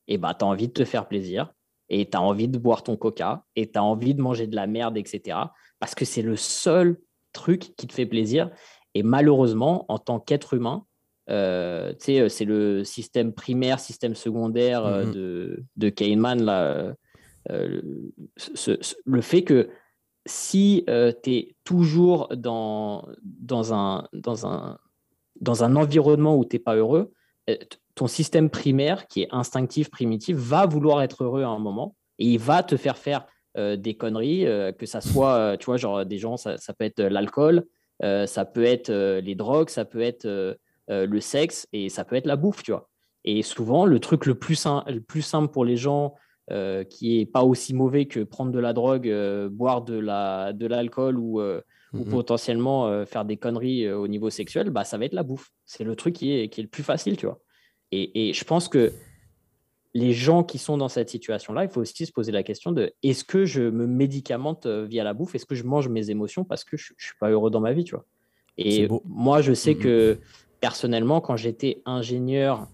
et eh bah, tu as envie de te faire plaisir et tu as envie de boire ton coca et tu as envie de manger de la merde, etc. Parce que c'est le seul truc qui te fait plaisir. Et malheureusement, en tant qu'être humain, euh, c'est le système primaire, système secondaire mm-hmm. de, de Kahneman, là, le fait que si tu es toujours dans, dans, un, dans, un, dans un environnement où tu n'es pas heureux, ton système primaire, qui est instinctif, primitif, va vouloir être heureux à un moment et il va te faire faire euh, des conneries, euh, que ça soit, euh, tu vois, genre des gens, ça, peut être l'alcool, ça peut être les drogues, ça peut être le sexe et ça peut être la bouffe, tu vois. Et souvent, le truc le plus, le plus simple pour les gens, qui est pas aussi mauvais que prendre de la drogue, boire de l'alcool ou, ou mm-hmm. potentiellement faire des conneries au niveau sexuel, bah, ça va être la bouffe. C'est le truc qui est, qui est le plus facile, tu vois. Et, et je pense que les gens qui sont dans cette situation-là, il faut aussi se poser la question de est-ce que je me médicamente euh, via la bouffe? Est-ce que je mange mes émotions parce que je ne suis pas heureux dans ma vie tu vois? Et moi, je sais que personnellement, quand j'étais ingénieur,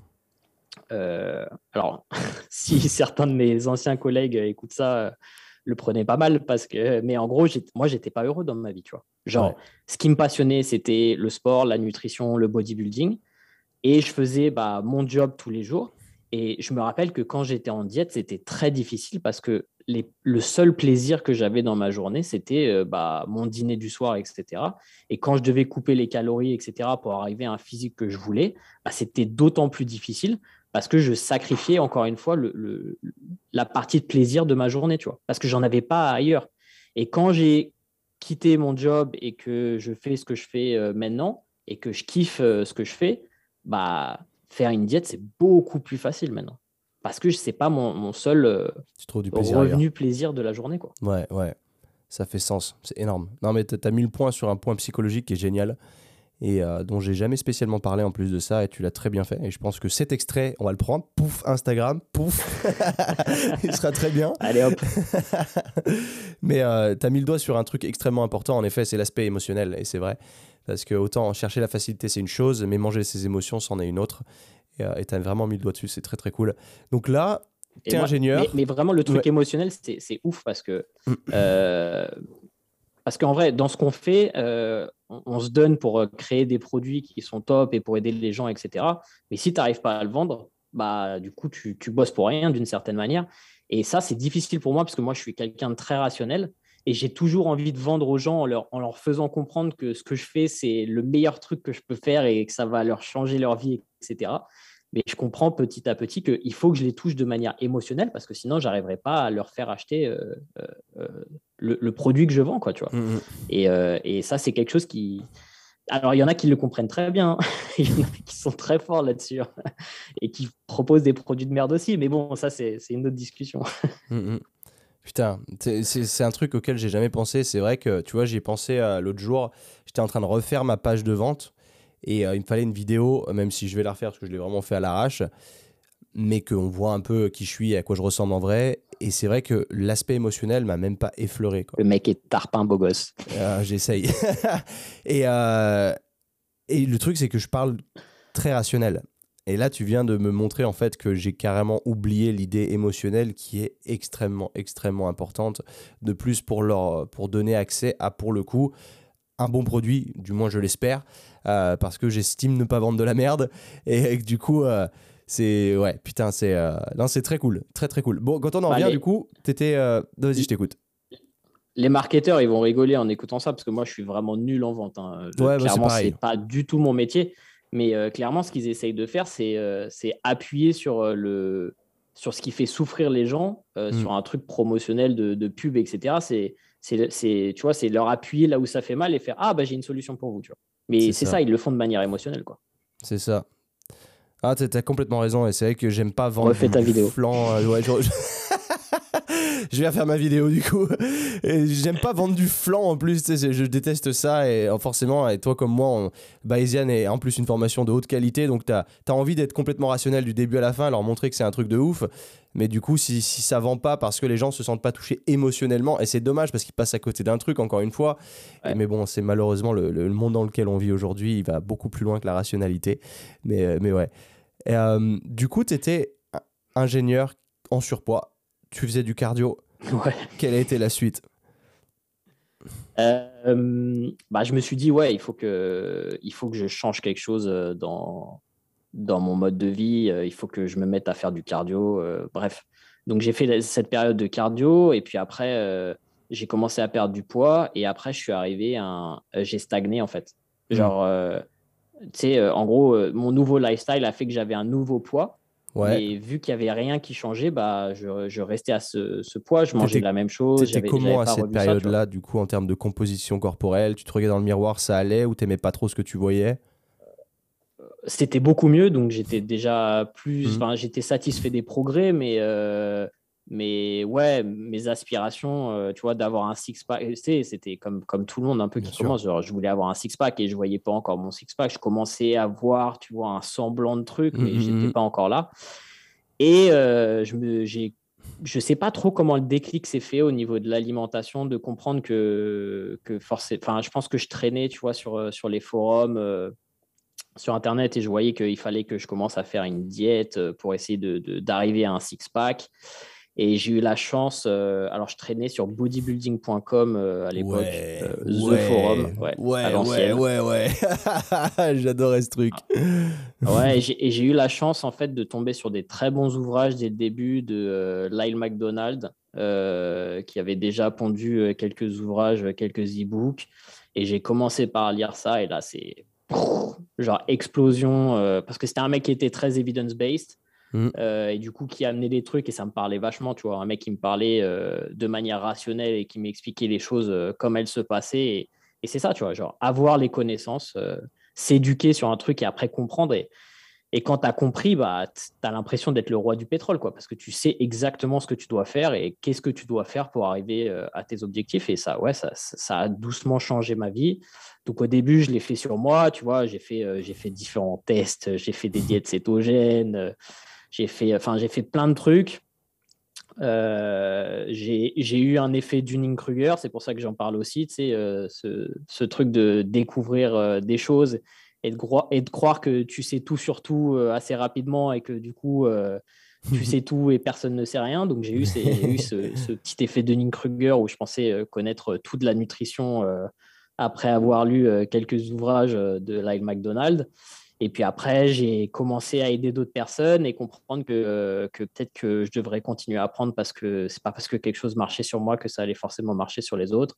euh, alors *laughs* si certains de mes anciens collègues écoutent ça, euh, le prenaient pas mal parce que, mais en gros, moi, j'étais pas heureux dans ma vie, tu vois. Genre, ce qui me passionnait, c'était le sport, la nutrition, le bodybuilding, et je faisais bah, mon job tous les jours. Et je me rappelle que quand j'étais en diète, c'était très difficile parce que le seul plaisir que j'avais dans ma journée, c'était euh, bah, mon dîner du soir, etc. Et quand je devais couper les calories, etc., pour arriver à un physique que je voulais, bah, c'était d'autant plus difficile parce que je sacrifiais encore une fois le, la partie de plaisir de ma journée, tu vois, parce que j'en avais pas ailleurs. Et quand j'ai quitté mon job et que je fais ce que je fais euh, maintenant et que je kiffe euh, ce que je fais, bah faire une diète, c'est beaucoup plus facile maintenant. Parce que c'est pas mon, mon seul euh, plaisir revenu plaisir de la journée. Quoi. Ouais, ouais. Ça fait sens. C'est énorme. Non, mais tu as mis le point sur un point psychologique qui est génial et euh, dont j'ai jamais spécialement parlé en plus de ça et tu l'as très bien fait et je pense que cet extrait on va le prendre pouf Instagram pouf *laughs* il sera très bien allez hop *laughs* mais euh, tu as mis le doigt sur un truc extrêmement important en effet c'est l'aspect émotionnel et c'est vrai parce que autant chercher la facilité, c'est une chose, mais manger ses émotions, c'en est une autre. Et euh, tu as vraiment mis le doigt dessus, c'est très très cool. Donc là, tu es ingénieur. Mais, vraiment, le truc émotionnel, c'est ouf parce que. Euh, parce qu'en vrai, dans ce qu'on fait, euh, on, se donne pour créer des produits qui sont top et pour aider les gens, etc. Mais si tu n'arrives pas à le vendre, bah, du coup, tu, tu bosses pour rien d'une certaine manière. Et ça, c'est difficile pour moi parce que moi, je suis quelqu'un de très rationnel. Et j'ai toujours envie de vendre aux gens en leur, en leur faisant comprendre que ce que je fais, c'est le meilleur truc que je peux faire et que ça va leur changer leur vie, etc. Mais je comprends petit à petit qu'il faut que je les touche de manière émotionnelle parce que sinon, j'arriverai pas à leur faire acheter euh, euh, euh, le, produit que je vends. Quoi, tu vois. Mmh, mmh. Et, et, ça, c'est quelque chose qui. Alors, il y en a qui le comprennent très bien, *laughs* il y en a qui sont très forts là-dessus hein, et qui proposent des produits de merde aussi. Mais bon, ça, c'est une autre discussion. *laughs* Mmh, Putain, c'est un truc auquel j'ai jamais pensé. C'est vrai que, tu vois, j'y ai pensé l'autre jour. J'étais en train de refaire ma page de vente et euh, il me fallait une vidéo, même si je vais la refaire parce que je l'ai vraiment fait à l'arrache, mais qu'on voit un peu qui je suis et à quoi je ressemble en vrai. Et c'est vrai que l'aspect émotionnel m'a même pas effleuré. Quoi. Le mec est tarpin beau gosse. Euh, j'essaye. *laughs* et, et le truc, c'est que je parle très rationnel. Et là, tu viens de me montrer en fait que j'ai carrément oublié l'idée émotionnelle qui est extrêmement, extrêmement importante. De plus, pour, leur, pour donner accès à, pour le coup, un bon produit, du moins je l'espère, euh, parce que j'estime ne pas vendre de la merde. Et, *laughs* du coup, euh, c'est. Ouais, putain, c'est. Euh, non, c'est très cool. Très, très cool. Bon, quand on en bah, revient, du coup, t'étais. Vas-y, je t'écoute les marketeurs, ils vont rigoler en écoutant ça parce que moi, je suis vraiment nul en vente. Hein. Ouais, bah, clairement, c'est pas du tout mon métier. Mais euh, clairement, ce qu'ils essayent de faire, c'est euh, appuyer sur, euh, le, sur ce qui fait souffrir les gens, mm. sur un truc promotionnel de, de pub, etc. C'est, tu vois, c'est leur appuyer là où ça fait mal et faire Ah, bah j'ai une solution pour vous. Tu vois. Mais c'est ça. ils le font de manière émotionnelle. quoi. C'est ça. Ah, t'as complètement raison. Et c'est vrai que j'aime pas vendre. Refais ta vidéo. Flan, ouais, je vais faire ma vidéo du coup. *laughs* J'aime pas vendre du flan en plus, je déteste ça. Et euh, forcément, et toi comme moi, on, Bayesian est en plus une formation de haute qualité, donc tu as, envie d'être complètement rationnel du début à la fin, leur montrer que c'est un truc de ouf. Mais du coup, si, si, ça vend pas parce que les gens se sentent pas touchés émotionnellement, et c'est dommage parce qu'ils passent à côté d'un truc, encore une fois. Mais bon, c'est malheureusement le, monde dans lequel on vit aujourd'hui, il va beaucoup plus loin que la rationalité. Mais, euh, mais ouais. Euh, du coup, tu étais ingénieur en surpoids tu faisais du cardio. Ouais. Quelle a été la suite bah, Je me suis dit, ouais, il faut, que, il faut que je change quelque chose dans, dans mon mode de vie. Il faut que je me mette à faire du cardio. bref. Donc, j'ai fait cette période de cardio. Et puis après, j'ai commencé à perdre du poids. Et après, je suis arrivé à J'ai stagné, en fait. Mmh. Genre, tu sais, en gros, mon nouveau lifestyle a fait que j'avais un nouveau poids. Et vu qu'il n'y avait rien qui changeait, bah, je, je restais à ce, ce, poids, je mangeais la même chose. C'était comment à cette période-là, du coup, en termes de composition corporelle? Tu te regardais dans le miroir, ça allait ou t'aimais pas trop ce que tu voyais? C'était beaucoup mieux, donc j'étais déjà plus. Mmh. Enfin, j'étais satisfait des progrès, mais euh, mais ouais, mes aspirations, euh, tu vois, d'avoir un six-pack, c'était comme, comme tout le monde un peu qui commence. Genre, je voulais avoir un six-pack et je voyais pas encore mon six-pack. Je commençais à voir, tu vois, un semblant de truc, mais je mmh, j'étais mmh, mmh. pas encore là. Et euh, je me, j'ai, je sais pas trop comment le déclic s'est fait au niveau de l'alimentation, de comprendre que, que forcément, enfin, je pense que je traînais, tu vois, sur, euh, sur les forums sur Internet et je voyais qu'il fallait que je commence à faire une diète pour essayer de, d'arriver à un six-pack. Et j'ai eu la chance, euh, alors je traînais sur bodybuilding.com euh, à l'époque, euh, The Forum. Ouais, ouais, ouais, ouais, *laughs* J'adorais ce truc. ouais, et j'ai eu la chance en fait de tomber sur des très bons ouvrages dès le début de Lyle McDonald, qui avait déjà pondu quelques ouvrages, quelques e-books. Et j'ai commencé par lire ça, et là, c'est genre explosion, parce que c'était un mec qui était très evidence-based. Mm. Euh, et du coup qui a amené des trucs et ça me parlait vachement, tu vois, un mec qui me parlait euh, de manière rationnelle et qui m'expliquait les choses euh, comme elles se passaient. Et, c'est ça, tu vois, genre avoir les connaissances, s'éduquer sur un truc et après comprendre. Et, et quand tu as compris, bah, tu as l'impression d'être le roi du pétrole, quoi, parce que tu sais exactement ce que tu dois faire et qu'est-ce que tu dois faire pour arriver à tes objectifs. Et ça, ouais, ça, ça, a doucement changé ma vie. Donc au début, je l'ai fait sur moi, tu vois, j'ai fait, j'ai fait différents tests, j'ai fait des diètes cétogènes. J'ai fait, enfin, j'ai fait plein de trucs. Euh, j'ai eu un effet Dunning-Kruger, c'est pour ça que j'en parle aussi, tu sais, euh, ce, ce, truc de découvrir euh, des choses et de, et de, croire que tu sais tout sur tout assez rapidement et que du coup, tu *laughs* sais tout et personne ne sait rien. Donc j'ai eu, eu ce, ce, petit effet Dunning-Kruger où je pensais connaître tout de la nutrition après avoir lu quelques ouvrages de Lyle McDonald. Et puis après, j'ai commencé à aider d'autres personnes et comprendre que, euh, que peut-être que je devrais continuer à apprendre parce que c'est pas parce que quelque chose marchait sur moi que ça allait forcément marcher sur les autres.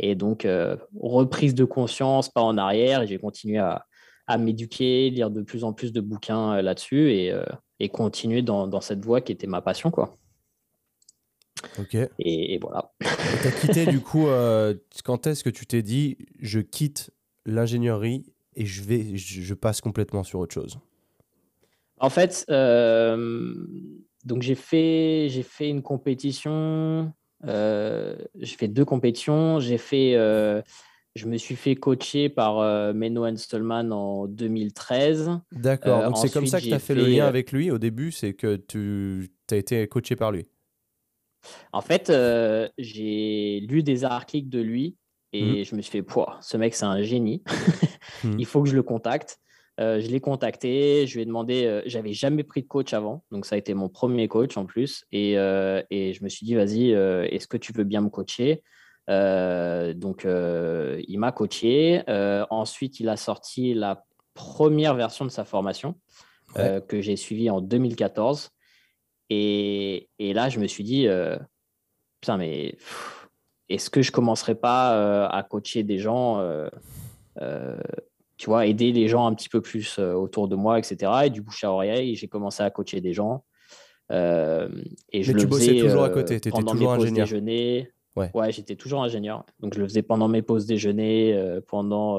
Et donc, euh, reprise de conscience, pas en arrière. Et j'ai continué à, à m'éduquer, lire de plus en plus de bouquins euh, là-dessus et, et continuer dans, dans, cette voie qui était ma passion. Quoi. Ok. Et, voilà. Tu as quitté du coup, quand est-ce que tu t'es dit je quitte l'ingénierie et je, vais, je, passe complètement sur autre chose. En fait, euh, donc j'ai fait, j'ai fait une compétition, euh, j'ai fait deux compétitions, j'ai fait, euh, je me suis fait coacher par Menno Stolman en 2013. D'accord, donc c'est comme ça que tu as fait, le lien avec lui au début, c'est que tu as été coaché par lui. En fait, j'ai lu des articles de lui et mmh. je me suis fait, ce mec, c'est un génie. Mmh. *laughs* Il faut que je le contacte. Euh, je l'ai contacté, je lui ai demandé, euh, j'avais jamais pris de coach avant, donc ça a été mon premier coach en plus. Et, euh, et je me suis dit, vas-y, est-ce que tu veux bien me coacher? Donc, il m'a coaché. ensuite, il a sorti la première version de sa formation que j'ai suivie en 2014. Et, et, là, je me suis dit, putain, mais est-ce que je commencerai pas euh, à coacher des gens, euh, euh, tu vois, aider les gens un petit peu plus autour de moi, etc. Et du bouche à oreille, j'ai commencé à coacher des gens. et je Mais tu bossais toujours à côté, tu étais toujours ingénieur. Déjeuner. Ouais, ouais j'étais toujours ingénieur. Donc je le faisais pendant mes pauses déjeuner, pendant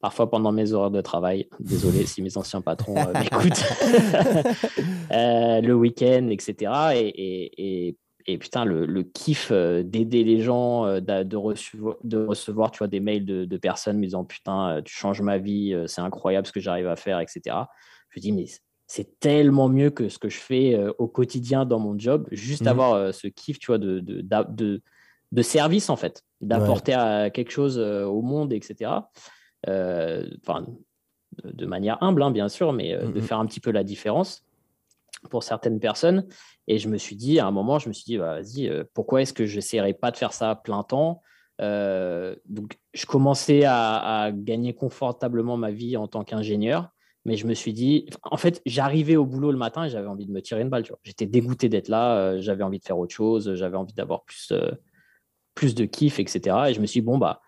parfois pendant mes horaires de travail. Désolé si mes anciens patrons *laughs* m'écoutent. *laughs* le week-end, etc. Et, et, et putain, le, kiff euh, d'aider les gens, euh, de, recevoir, de recevoir tu vois, des mails de, personnes me disant putain, euh, tu changes ma vie, c'est incroyable ce que j'arrive à faire, etc. Je me dis, mais c'est tellement mieux que ce que je fais au quotidien dans mon job, juste mmh. avoir ce kiff, tu vois, de, de, de, service, en fait, d'apporter quelque chose au monde, etc. Enfin, de, manière humble, hein, bien sûr, mais de mmh, mmh. faire un petit peu la différence pour certaines personnes. Et je me suis dit, à un moment, je me suis dit, bah, vas-y, euh, pourquoi est-ce que je n'essaierai pas de faire ça plein temps donc, je commençais à, gagner confortablement ma vie en tant qu'ingénieur, mais je me suis dit, en fait, j'arrivais au boulot le matin et j'avais envie de me tirer une balle. J'étais dégoûté d'être là, j'avais envie de faire autre chose, j'avais envie d'avoir plus, plus de kiff, etc. Et je me suis dit, bon, bah,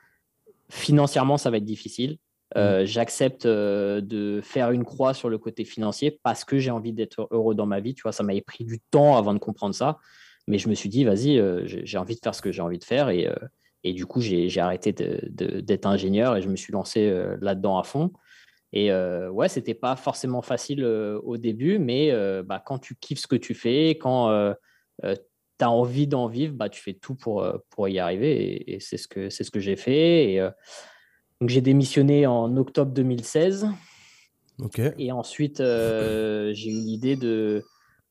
financièrement, ça va être difficile. Euh, mmh. J'accepte euh, de faire une croix sur le côté financier parce que j'ai envie d'être heureux dans ma vie. Tu vois, ça m'avait pris du temps avant de comprendre ça. Mais je me suis dit, vas-y, euh, j'ai envie de faire ce que j'ai envie de faire. Et, et du coup, j'ai arrêté d'être ingénieur et je me suis lancé là-dedans à fond. Et ouais, c'était pas forcément facile au début, mais bah, quand tu kiffes ce que tu fais, quand tu as envie d'en vivre, bah, tu fais tout pour, pour y arriver. Et, c'est ce que, ce que j'ai fait. Et, donc j'ai démissionné en octobre 2016. Et ensuite, euh, j'ai eu l'idée de,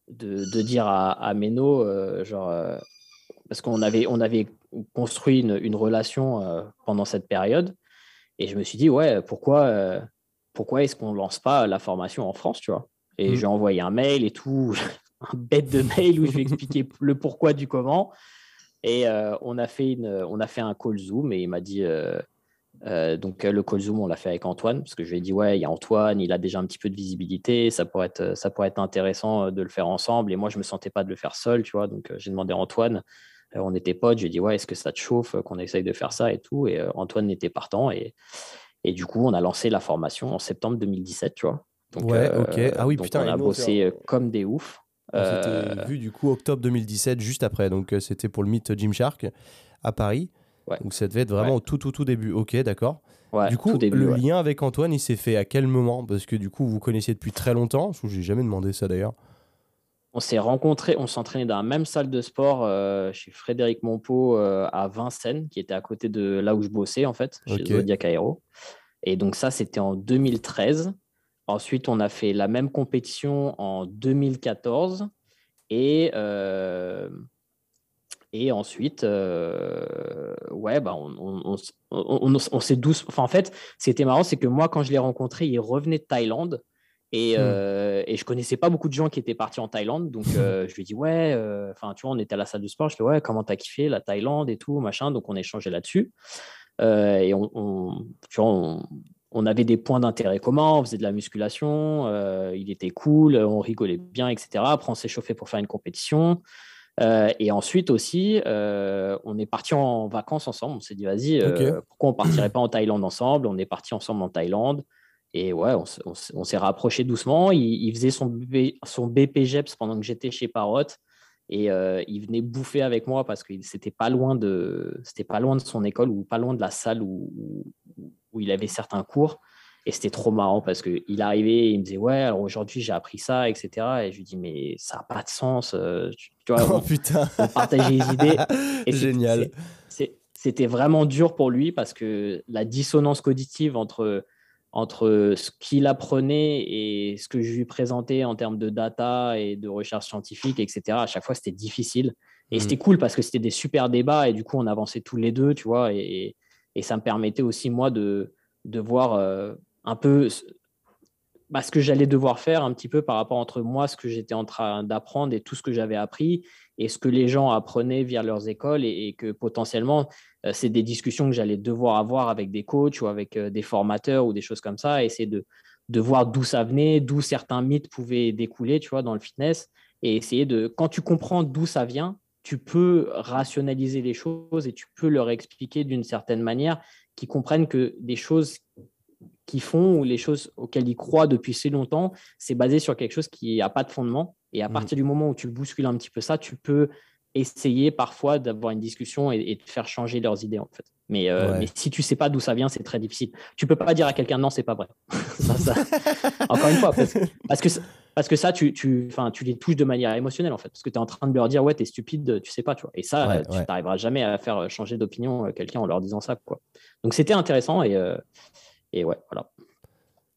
de, dire à, à Meno, euh, genre, euh, parce qu'on avait, on avait construit une, une relation pendant cette période. Et je me suis dit, ouais, pourquoi, pourquoi est-ce qu'on ne lance pas la formation en France, tu vois? Et mm. j'ai envoyé un mail et tout, *laughs* un bête de mail où je expliquer *laughs* le pourquoi du comment. Et on, a fait une, on a fait un call Zoom et il m'a dit euh, donc euh, le call Zoom, on l'a fait avec Antoine, parce que je lui ai dit, ouais, il y a Antoine, il a déjà un petit peu de visibilité, ça pourrait être, ça pourrait être intéressant euh, de le faire ensemble. Et moi, je ne me sentais pas de le faire seul, tu vois. Donc j'ai demandé à Antoine, on était potes, je lui ai dit, ouais, est-ce que ça te chauffe qu'on essaye de faire ça et tout. Et Antoine était partant. Et, et du coup, on a lancé la formation en septembre 2017, tu vois. Donc, ouais, ok. Ah oui, putain, on a bossé comme des oufs. On s'était vu du coup octobre 2017, juste après. Donc c'était pour le Meet Gymshark à Paris. Donc ça devait être vraiment au tout, tout, tout début. Ok, d'accord. du coup, le lien avec Antoine, il s'est fait à quel moment? Parce que du coup, vous connaissiez depuis très longtemps. Je n'ai jamais demandé ça d'ailleurs. On s'est rencontrés, on s'entraînait dans la même salle de sport euh, chez Frédéric Monpeau euh, à Vincennes, qui était à côté de là où je bossais en fait, chez Zodiac Aero. Et donc ça, c'était en 2013. Ensuite, on a fait la même compétition en 2014. Et euh, et ensuite, euh, ouais, bah on, on, s'est douce. Enfin, en fait, c'était marrant, c'est que moi, quand je l'ai rencontré, il revenait de Thaïlande. Et, hmm. euh, et, je connaissais pas beaucoup de gens qui étaient partis en Thaïlande. Donc, euh, *laughs* je lui ai dit, ouais, enfin, tu vois, on était à la salle de sport. Je lui ai dit, ouais, comment t'as kiffé la Thaïlande et tout, machin. Donc, on échangeait là-dessus. et on, tu vois, on, avait des points d'intérêt communs. On faisait de la musculation. il était cool. On rigolait bien, etc. Après, on s'est chauffé pour faire une compétition. Euh, et ensuite aussi, euh, on est parti en vacances ensemble. On s'est dit, vas-y, euh, pourquoi on partirait pas en Thaïlande ensemble? On est parti ensemble en Thaïlande. Et ouais, on, s'est rapproché doucement. Il, faisait son, BP, son BPGEPS pendant que j'étais chez Parrot. Et il venait bouffer avec moi parce que c'était pas loin de c'était pas loin de son école ou pas loin de la salle où, où il avait certains cours. Et c'était trop marrant parce qu'il arrivait, il me disait Ouais, alors aujourd'hui j'ai appris ça, etc. Et je lui dis Mais ça n'a pas de sens. Euh, tu, vois, *laughs* oh, putain. on partageait les idées. *laughs* Et Génial. C'était vraiment dur pour lui parce que la dissonance cognitive entre, entre ce qu'il apprenait et ce que je lui présentais en termes de data et de recherche scientifique, etc., à chaque fois c'était difficile. Et mm. c'était cool parce que c'était des super débats et du coup on avançait tous les deux, tu vois. Et, et ça me permettait aussi, moi, de, de voir. Euh, un peu bah, ce que j'allais devoir faire un petit peu par rapport entre moi, ce que j'étais en train d'apprendre et tout ce que j'avais appris et ce que les gens apprenaient via leurs écoles et, que potentiellement, euh, c'est des discussions que j'allais devoir avoir avec des coachs ou avec euh, des formateurs ou des choses comme ça, essayer de, de voir d'où ça venait, d'où certains mythes pouvaient découler, tu vois, dans le fitness et essayer de, quand tu comprends d'où ça vient, tu peux rationaliser les choses et tu peux leur expliquer d'une certaine manière qu'ils comprennent que des choses qui font ou les choses auxquelles ils croient depuis si longtemps, c'est basé sur quelque chose qui n'a pas de fondement. Et à mm. partir du moment où tu bouscules un petit peu ça, tu peux essayer parfois d'avoir une discussion et, de faire changer leurs idées en fait. Mais, euh, mais si tu sais pas d'où ça vient, c'est très difficile. Tu peux pas dire à quelqu'un non, c'est pas vrai. *laughs* *laughs* Encore une fois, parce, que parce que ça, tu, tu, tu les touches de manière émotionnelle en fait, parce que tu es en train de leur dire ouais, t'es stupide, tu sais pas, tu vois. Et ça, tu n'arriveras jamais à faire changer d'opinion euh, quelqu'un en leur disant ça, quoi. Donc c'était intéressant et euh, et ouais, voilà.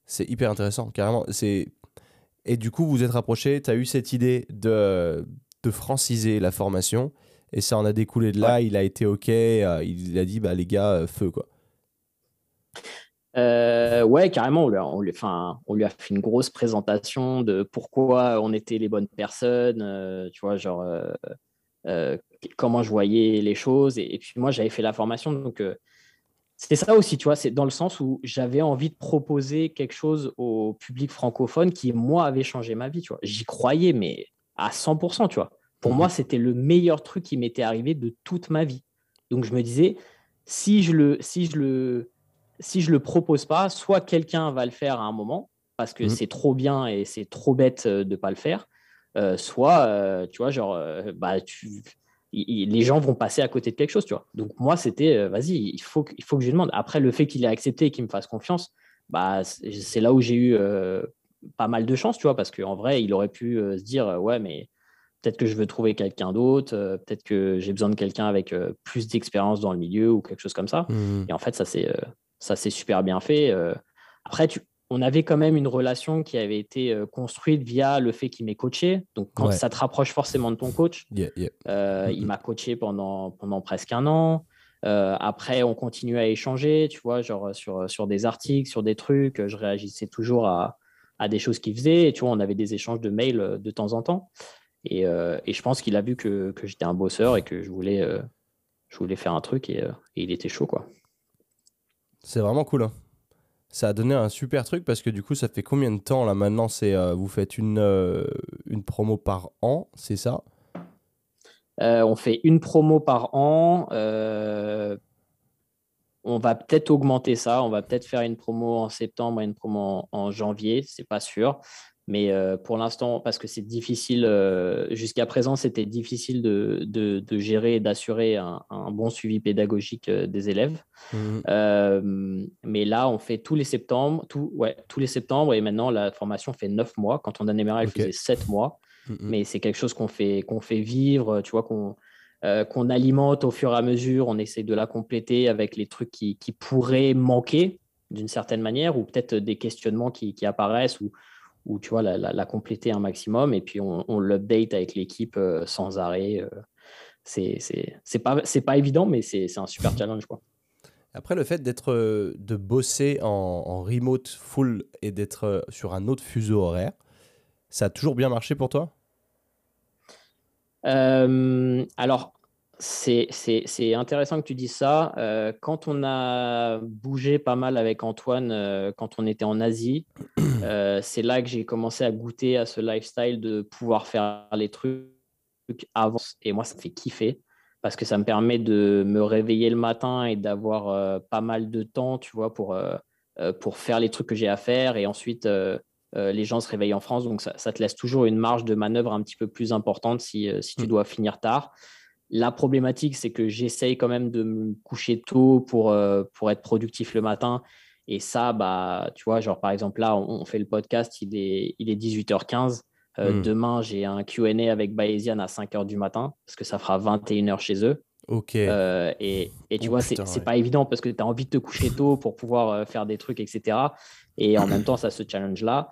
C'est hyper intéressant, carrément. C'est... Et du coup, vous êtes rapprochés, tu as eu cette idée de, de franciser la formation, et ça en a découlé de là, il a été OK, euh, il a dit, bah, les gars, euh, feu, quoi. Euh, ouais, carrément, on lui, a, on, lui, on lui, a, fait une grosse présentation de pourquoi on était les bonnes personnes, tu vois, genre comment je voyais les choses. Et, puis moi, j'avais fait la formation. Donc, c'était ça aussi, tu vois, c'est dans le sens où j'avais envie de proposer quelque chose au public francophone qui, moi, avait changé ma vie, tu vois. J'y croyais, mais à 100%, tu vois. Pour mhm. moi, c'était le meilleur truc qui m'était arrivé de toute ma vie. Donc, je me disais, si je le, si je le, si je le propose pas, soit quelqu'un va le faire à un moment, parce que mhm. c'est trop bien et c'est trop bête euh, de pas le faire, euh, soit, euh, tu vois, genre, bah, tu les gens vont passer à côté de quelque chose, tu vois. Donc moi, c'était, euh, vas-y, il faut, il faut que je lui demande. Après, le fait qu'il ait accepté et qu'il me fasse confiance, bah, c'est là où j'ai eu euh, pas mal de chance, tu vois, parce qu'en vrai, il aurait pu euh, se dire, ouais, mais peut-être que je veux trouver quelqu'un d'autre, peut-être que j'ai besoin de quelqu'un avec plus d'expérience dans le milieu ou quelque chose comme ça. Mmh. Et en fait, ça s'est super bien fait. après, tu, on avait quand même une relation qui avait été euh, construite via le fait qu'il m'ait coaché. Donc, quand ça te rapproche forcément de ton coach, euh, il m'a coaché pendant, pendant presque un an. Euh, après, on continue à échanger, tu vois, genre sur, sur des articles, sur des trucs. Je réagissais toujours à, des choses qu'il faisait. Et tu vois, on avait des échanges de mails de temps en temps. Et, je pense qu'il a vu que, j'étais un bosseur et que je voulais, je voulais faire un truc et, il était chaud, quoi. C'est vraiment cool. Hein ça a donné un super truc parce que du coup, ça fait combien de temps là maintenant C'est euh, vous faites une, euh, une promo par an, c'est ça? Euh, On fait une promo par an. on va peut-être augmenter ça. On va peut-être faire une promo en septembre et une promo en, en janvier, c'est pas sûr. Mais euh, pour l'instant, parce que c'est difficile, euh, jusqu'à présent, c'était difficile de, de, gérer et d'assurer un, bon suivi pédagogique euh, des élèves. Mmh. mais là, on fait tous les septembre, tout, ouais, tous les septembre, et maintenant, la formation fait neuf mois. Quand on a démarré, elle faisait sept mois. Mmh, mmh. Mais c'est quelque chose qu'on fait, qu'on fait vivre, tu vois, qu'on qu'on alimente au fur et à mesure. On essaie de la compléter avec les trucs qui, qui pourraient manquer d'une certaine manière, ou peut-être des questionnements qui, qui apparaissent, ou ou tu vois, la, compléter un maximum et puis on, l'update avec l'équipe euh, sans arrêt. Euh, c'est pas, pas évident, mais c'est un super challenge. Quoi. Après, le fait d'être euh, de bosser en, remote full et d'être sur un autre fuseau horaire, ça a toujours bien marché pour toi? Alors, c'est intéressant que tu dises ça. Euh, quand on a bougé pas mal avec Antoine, euh, quand on était en Asie, *clears throat* euh, c'est là que j'ai commencé à goûter à ce lifestyle de pouvoir faire les trucs avant. Et moi, ça me fait kiffer parce que ça me permet de me réveiller le matin et d'avoir pas mal de temps, tu vois, pour, pour faire les trucs que j'ai à faire. Et ensuite, les gens se réveillent en France. Donc, ça, ça, te laisse toujours une marge de manœuvre un petit peu plus importante si, si tu mm. dois finir tard. La problématique, c'est que j'essaye quand même de me coucher tôt pour, euh, pour être productif le matin. Et ça, bah, tu vois, genre par exemple, là, on, fait le podcast, il est, il est 18h15. Euh, hmm. Demain, j'ai un QA avec Bayesian à 5h du matin, parce que ça fera 21h chez eux. Ok. Euh, et, et, tu oh, vois, c'est pas évident parce que tu as envie de te coucher tôt pour pouvoir faire des trucs, etc. Et en même temps, ça se challenge-là.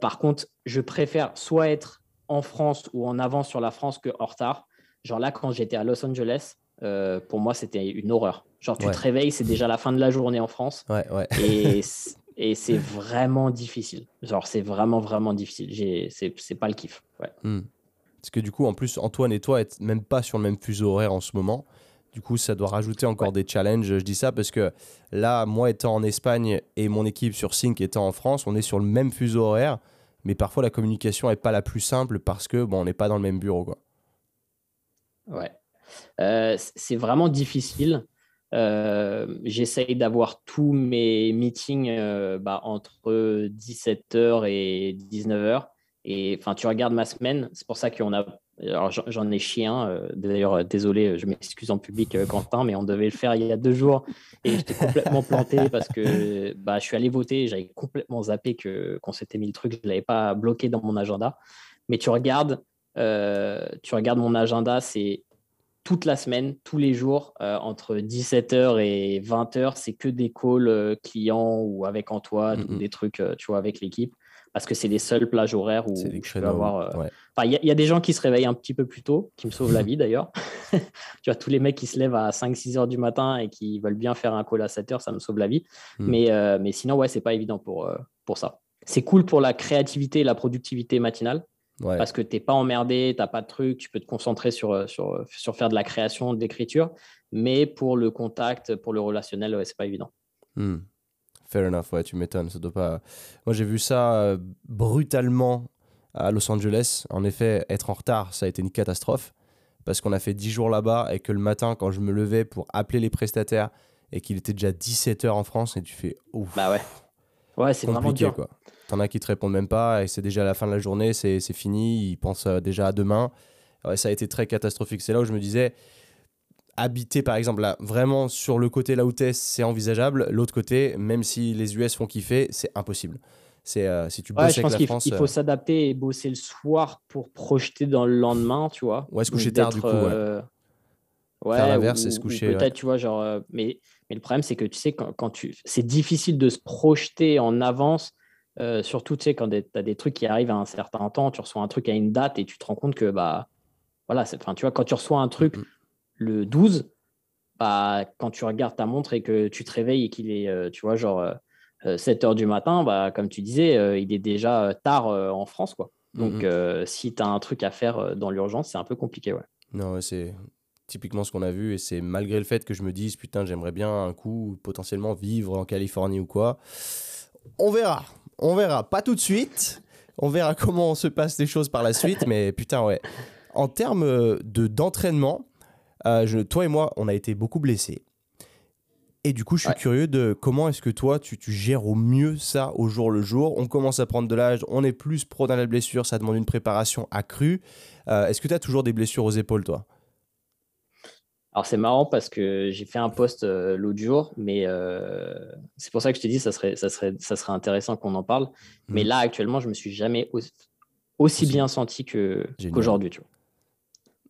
par contre, je préfère soit être en France ou en avance sur la France que en retard. Genre là, quand j'étais à Los Angeles, euh, pour moi, c'était une horreur. Genre, tu te réveilles, c'est déjà la fin de la journée en France. Ouais, ouais. Et, et c'est vraiment difficile. Genre, c'est vraiment, vraiment difficile. C'est pas le kiff. Hmm. Parce que du coup, en plus, Antoine et toi n'êtes même pas sur le même fuseau horaire en ce moment. Du coup, ça doit rajouter encore des challenges. Je dis ça parce que là, moi étant en Espagne et mon équipe sur Sync étant en France, on est sur le même fuseau horaire. Mais parfois, la communication n'est pas la plus simple parce que bon, on n'est pas dans le même bureau. Quoi. Ouais. Euh, c'est vraiment difficile. Euh, j'essaye d'avoir tous mes meetings euh, bah, entre 17h et 19h. Et enfin, tu regardes ma semaine, c'est pour ça qu'on a. Alors, j'en ai chien. D'ailleurs, désolé, je m'excuse en public, Quentin, mais on devait le faire il y a deux jours et j'étais complètement planté parce que bah, je suis allé voter. J'avais complètement zappé qu'on s'était mis le truc. Je ne l'avais pas bloqué dans mon agenda. Mais tu regardes, euh, tu regardes mon agenda, c'est toute la semaine, tous les jours, euh, entre 17h et 20h, c'est que des calls euh, clients ou avec Antoine ou des trucs, tu vois, avec l'équipe. Parce que c'est les seules plages horaires où je peux avoir. Il y, a des gens qui se réveillent un petit peu plus tôt, qui me sauvent la *laughs* vie d'ailleurs. *laughs* tu vois, tous les mecs qui se lèvent à 5-6 heures du matin et qui veulent bien faire un call à 7 heures, ça me sauve la vie. Mm. Mais, mais sinon, ouais, c'est pas évident pour, pour ça. C'est cool pour la créativité et la productivité matinale Parce que tu n'es pas emmerdé, tu n'as pas de truc, tu peux te concentrer sur, sur, sur faire de la création, de l'écriture. Mais pour le contact, pour le relationnel, ouais, c'est pas évident. Hmm. Fair enough, ouais, tu m'étonnes. Ça doit pas... Moi, j'ai vu ça brutalement à Los Angeles. En effet, être en retard, ça a été une catastrophe parce qu'on a fait 10 jours là-bas et que le matin, quand je me levais pour appeler les prestataires et qu'il était déjà 17h en France, et tu fais ouf. Bah ouais. Ouais, c'est vraiment dur. quoi. T'en as qui te répondent même pas et c'est déjà la fin de la journée, c'est fini, ils pensent euh, déjà à demain. Ouais, ça a été très catastrophique. C'est là où je me disais, habiter par exemple là, vraiment sur le côté là où t'es, c'est envisageable. L'autre côté, même si les US font kiffer, c'est impossible. C'est euh, si tu bosses avec la France. Il faut euh, s'adapter et bosser le soir pour projeter dans le lendemain, tu vois. Ouais, se coucher tard du coup. Ouais. Euh, Faire l'inverse, se coucher. Peut-être, tu vois, genre. mais, mais le problème, c'est que tu sais, quand, quand tu. C'est difficile de se projeter en avance. surtout, tu sais, quand tu as des trucs qui arrivent à un certain temps, tu reçois un truc à une date et tu te rends compte que, bah, voilà, enfin, tu vois, quand tu reçois un truc mm-hmm. le 12, bah, quand tu regardes ta montre et que tu te réveilles et qu'il est, tu vois, genre 7 euh, heures du matin, bah, comme tu disais, euh, il est déjà euh, tard en France. Quoi. Donc, mhm. si tu as un truc à faire dans l'urgence, c'est un peu compliqué. Ouais. Non, c'est typiquement ce qu'on a vu. Et c'est malgré le fait que je me dise, putain, j'aimerais bien un coup potentiellement vivre en Californie ou quoi. On verra. On verra. Pas tout de suite. On verra comment se passent les choses par la suite. mais putain, ouais. En termes de, d'entraînement, toi et moi, on a été beaucoup blessés. Et du coup, je suis curieux de comment est-ce que toi, tu, tu, gères au mieux ça au jour le jour. On commence à prendre de l'âge, on est plus pro dans la blessure, ça demande une préparation accrue. Euh, est-ce que tu as toujours des blessures aux épaules, toi? Alors c'est marrant parce que j'ai fait un post euh, l'autre jour, mais euh, c'est pour ça que je te dis ça serait, ça serait, ça serait intéressant qu'on en parle. Mais mmh. là actuellement, je me suis jamais aussi, bien senti qu'aujourd'hui. tu vois.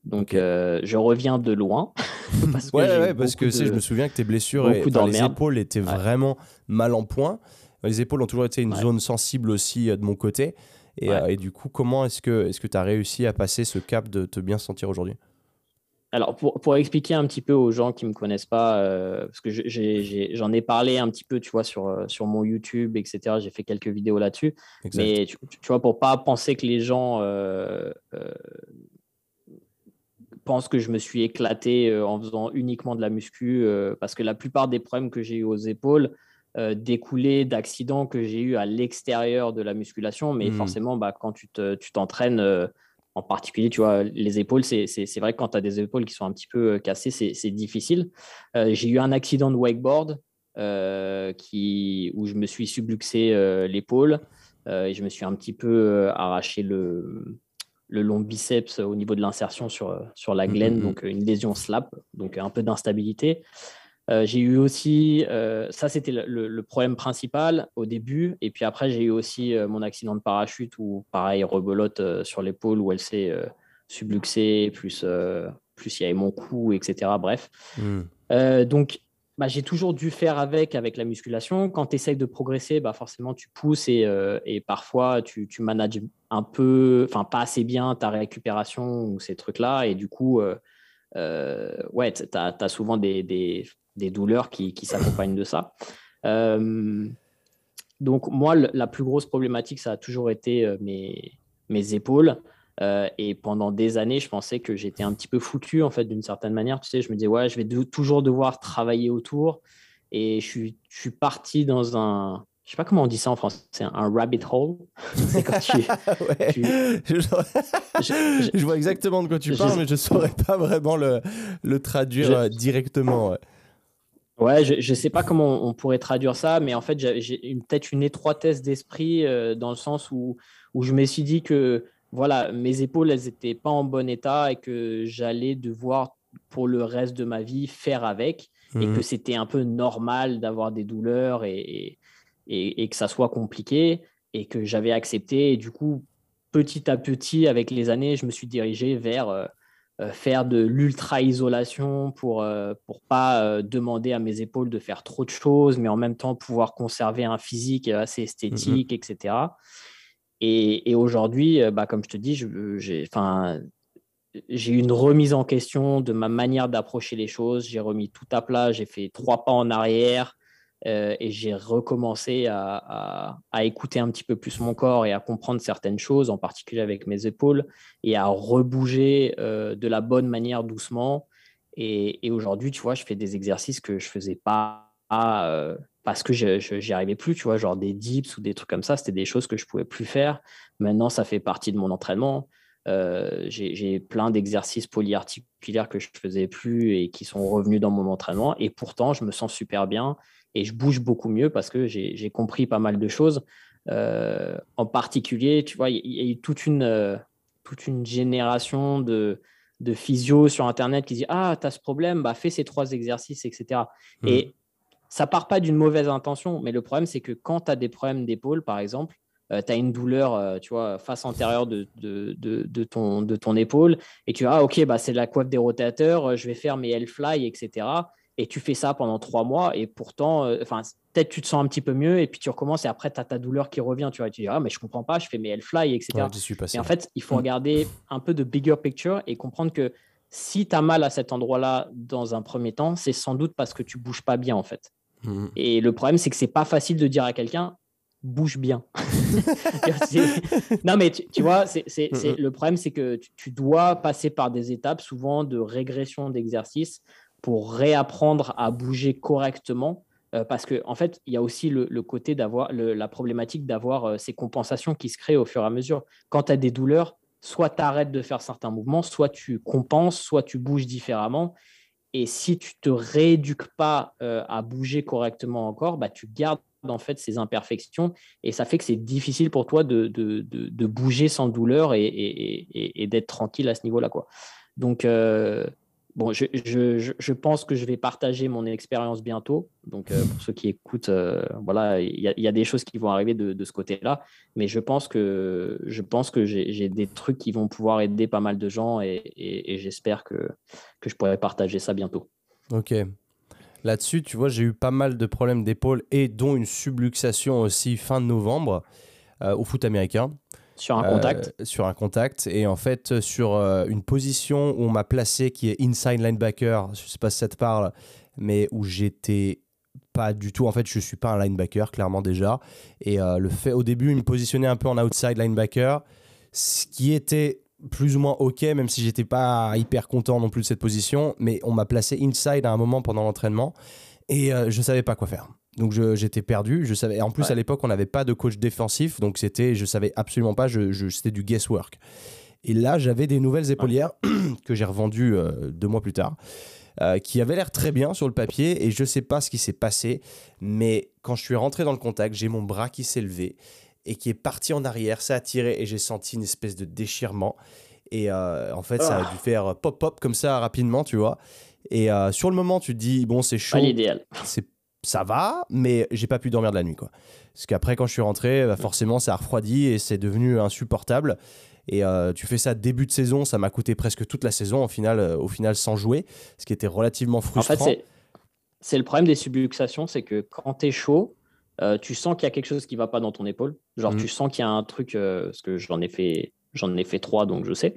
Donc, euh, je reviens de loin. *laughs* parce que ouais, parce que je me souviens que tes blessures et les épaules étaient vraiment mal en point. Les épaules ont toujours été une zone sensible aussi de mon côté. Et, et du coup, comment est-ce que tu est as réussi à passer ce cap de te bien sentir aujourd'hui? Alors, pour, pour, expliquer un petit peu aux gens qui ne me connaissent pas, parce que j'en ai, parlé un petit peu, tu vois, sur, sur mon YouTube, etc. J'ai fait quelques vidéos là-dessus. Mais tu, vois, pour pas penser que les gens pense que je me suis éclaté euh, en faisant uniquement de la muscu euh, parce que la plupart des problèmes que j'ai eu aux épaules euh, découlaient d'accidents que j'ai eu à l'extérieur de la musculation. Mais hmm. forcément, bah, quand tu t'entraînes, en particulier, tu vois, les épaules, c'est vrai que quand tu as des épaules qui sont un petit peu cassées, c'est difficile. j'ai eu un accident de wakeboard qui, où je me suis subluxé l'épaule et je me suis un petit peu arraché le, le long biceps au niveau de l'insertion sur, sur la glaine, mm, mm, mm. donc une lésion slap, donc un peu d'instabilité. Euh, j'ai eu aussi, euh, ça c'était le, problème principal au début, et puis après j'ai eu aussi euh, mon accident de parachute où pareil, rebelote sur l'épaule où elle s'est subluxée, plus, plus il y avait mon cou, etc. Bref. donc bah, j'ai toujours dû faire avec avec la musculation. Quand tu essayes de progresser, bah, forcément, tu pousses et, et parfois, tu, tu, manages un peu, enfin, pas assez bien ta récupération ou ces trucs-là. Et du coup, euh, ouais, tu as, souvent des, des, des douleurs qui, qui s'accompagnent de ça. donc, moi, la plus grosse problématique, ça a toujours été mes, mes épaules. Euh, et pendant des années, je pensais que j'étais un petit peu foutu, en fait, d'une certaine manière. Tu sais, je me disais, ouais, je vais toujours devoir travailler autour. Et je suis, je suis parti dans un, je sais pas comment on dit ça en français, c'est un rabbit hole. *laughs* C'est quand tu, *laughs* Je, vois exactement de quoi tu parles, mais je saurais pas vraiment le, le traduire euh, directement. Ouais. Je ne sais pas comment on pourrait traduire ça, mais en fait, j'ai peut-être une étroitesse d'esprit euh, dans le sens où, où je me suis dit que voilà, mes épaules, elles n'étaient pas en bon état et que j'allais devoir, pour le reste de ma vie, faire avec. Et que mmh. c'était un peu normal d'avoir des douleurs et, et, que ça soit compliqué. Et que j'avais accepté. Et du coup, petit à petit, avec les années, je me suis dirigé vers euh, faire de l'ultra-isolation pour ne pour pas euh, demander à mes épaules de faire trop de choses, mais en même temps pouvoir conserver un physique assez mmh esthétique, etc. Et, aujourd'hui, euh, bah, comme je te dis, j'ai eu une remise en question de ma manière d'approcher les choses. J'ai remis tout à plat, j'ai fait trois pas en arrière. Et j'ai recommencé à, écouter un petit peu plus mon corps et à comprendre certaines choses, en particulier avec mes épaules, et à rebouger de la bonne manière doucement. Et, aujourd'hui, tu vois, je fais des exercices que je faisais pas parce que je n'y arrivais plus, tu vois, genre des dips ou des trucs comme ça, c'était des choses que je pouvais plus faire. Maintenant, ça fait partie de mon entraînement. Euh, j'ai plein d'exercices polyarticulaires que je faisais plus et qui sont revenus dans mon entraînement. Et pourtant, je me sens super bien et je bouge beaucoup mieux parce que j'ai compris pas mal de choses. Euh, en particulier, tu vois, il y, a eu toute une, euh, toute une génération de, de physio sur Internet qui dit Ah, tu as ce problème, bah, fais ces trois exercices, etc. Et mmh. ça part pas d'une mauvaise intention, mais le problème, c'est que quand tu as des problèmes d'épaule, par exemple, euh, tu as une douleur, euh, tu vois, face antérieure de, de, de, ton, de ton épaule, et tu dis, ah ok, bah, c'est la coiffe des rotateurs, je vais faire mes L-fly, etc. Et tu fais ça pendant trois mois, et pourtant, enfin, peut-être tu te sens un petit peu mieux, et puis tu recommences, et après, tu as ta douleur qui revient, tu vois, tu dis, ah, mais je comprends pas, je fais mes L-fly, etc. et en fait, il faut mm. regarder un peu de bigger picture et comprendre que si tu as mal à cet endroit-là dans un premier temps, c'est sans doute parce que tu bouges pas bien, en fait. Mm. Et le problème, c'est que c'est pas facile de dire à quelqu'un, bouge bien. *laughs* *laughs* non, mais tu, vois, c'est, le problème, c'est que tu, dois passer par des étapes souvent de régression d'exercice pour réapprendre à bouger correctement. Euh, parce qu'en en fait, il y a aussi le, côté d'avoir la problématique d'avoir euh, ces compensations qui se créent au fur et à mesure. Quand tu as des douleurs, soit tu arrêtes de faire certains mouvements, soit tu compenses, soit tu bouges différemment. Et si tu te rééduques pas euh, à bouger correctement encore, bah, tu gardes en fait ces imperfections et ça fait que c'est difficile pour toi de, de, bouger sans douleur et, et, d'être tranquille à ce niveau-là. Donc, bon, je, je, je, pense que je vais partager mon expérience bientôt. Donc, euh, pour ceux qui écoutent, euh, voilà, il y, y, a des choses qui vont arriver de, ce côté-là, mais je pense que, je pense que j'ai des trucs qui vont pouvoir aider pas mal de gens et, j'espère que, que je pourrai partager ça bientôt. Ok, Là-dessus, tu vois, j'ai eu pas mal de problèmes d'épaule et dont une subluxation aussi fin de novembre euh, au foot américain. Sur un contact euh, Sur un contact. Et en fait, sur euh, une position où on m'a placé qui est inside linebacker, je sais pas si ça te parle, mais où j'étais pas du tout. En fait, je suis pas un linebacker, clairement déjà. Et le fait, au début, il me positionnait un peu en outside linebacker, ce qui était plus ou moins ok, même si j'étais pas hyper content non plus de cette position. Mais on m'a placé inside à un moment pendant l'entraînement et euh, je savais pas quoi faire. Donc j'étais perdu. Je savais. en plus à l'époque on n'avait pas de coach défensif, donc c'était, je savais absolument pas. Je, c'était du guesswork. Et là j'avais des nouvelles épaulières *clears throat* que j'ai revendues euh, deux mois plus tard. Euh, qui avaient l'air très bien sur le papier et je sais pas ce qui s'est passé, mais quand je suis rentré dans le contact, j'ai mon bras qui s'est levé et qui est parti en arrière, ça a tiré et j'ai senti une espèce de déchirement. Et euh, en fait, ça a dû faire pop-pop comme ça rapidement, tu vois. Et euh, sur le moment, tu te dis, bon, c'est chaud. Pas l'idéal. C'est, ça va, mais j'ai pas pu dormir de la nuit, quoi. Parce qu'après, quand je suis rentré, bah, forcément, ça a refroidi et c'est devenu insupportable. Et euh, tu fais ça début de saison, ça m'a coûté presque toute la saison, au final, au final sans jouer, ce qui était relativement frustrant. En fait, c'est le problème des subluxations, c'est que quand tu es chaud, euh, tu sens qu'il y a quelque chose qui va pas dans ton épaule. Genre, tu mm. sens qu'il y a un truc, euh, parce que j'en ai fait, j'en ai fait trois, donc je sais.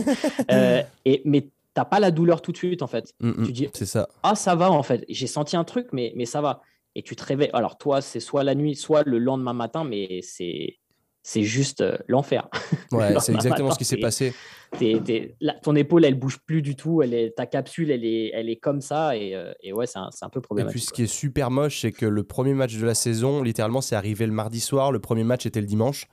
*laughs* euh, et, mais t'as pas la douleur tout de suite, en fait. Mm, mm. tu dis, c'est ça. Ah, ça va, en fait. J'ai senti un truc, mais, mais ça va. Et tu te réveilles. Alors, toi, c'est soit la nuit, soit le lendemain matin, mais c'est c'est juste euh, l'enfer. *laughs* Ouais, c'est exactement ce qui s'est passé. ton épaule, elle bouge plus du tout. Elle est, ta capsule, elle est, elle est comme ça. Et, euh, et ouais, c'est un, un, peu problématique. Et puis, ce qui est super moche, c'est que le premier match de la saison, littéralement, c'est arrivé le mardi soir. Le premier match était le dimanche.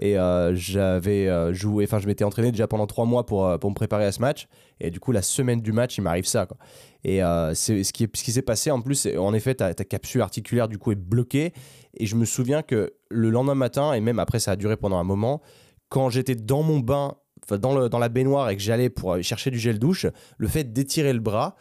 Et euh, j'avais joué, enfin, je m'étais entraîné déjà pendant trois mois pour, pour me préparer à ce match. Et du coup, la semaine du match, il m'arrive ça. Quoi. Et c'est ce qui, ce qui s'est passé en plus, en effet, ta, ta capsule articulaire, du coup, est bloquée. Et je me souviens que le lendemain matin, et même après ça a duré pendant un moment, quand j'étais dans mon bain, dans, le, dans la baignoire et que j'allais pour chercher du gel douche, le fait d'étirer le bras,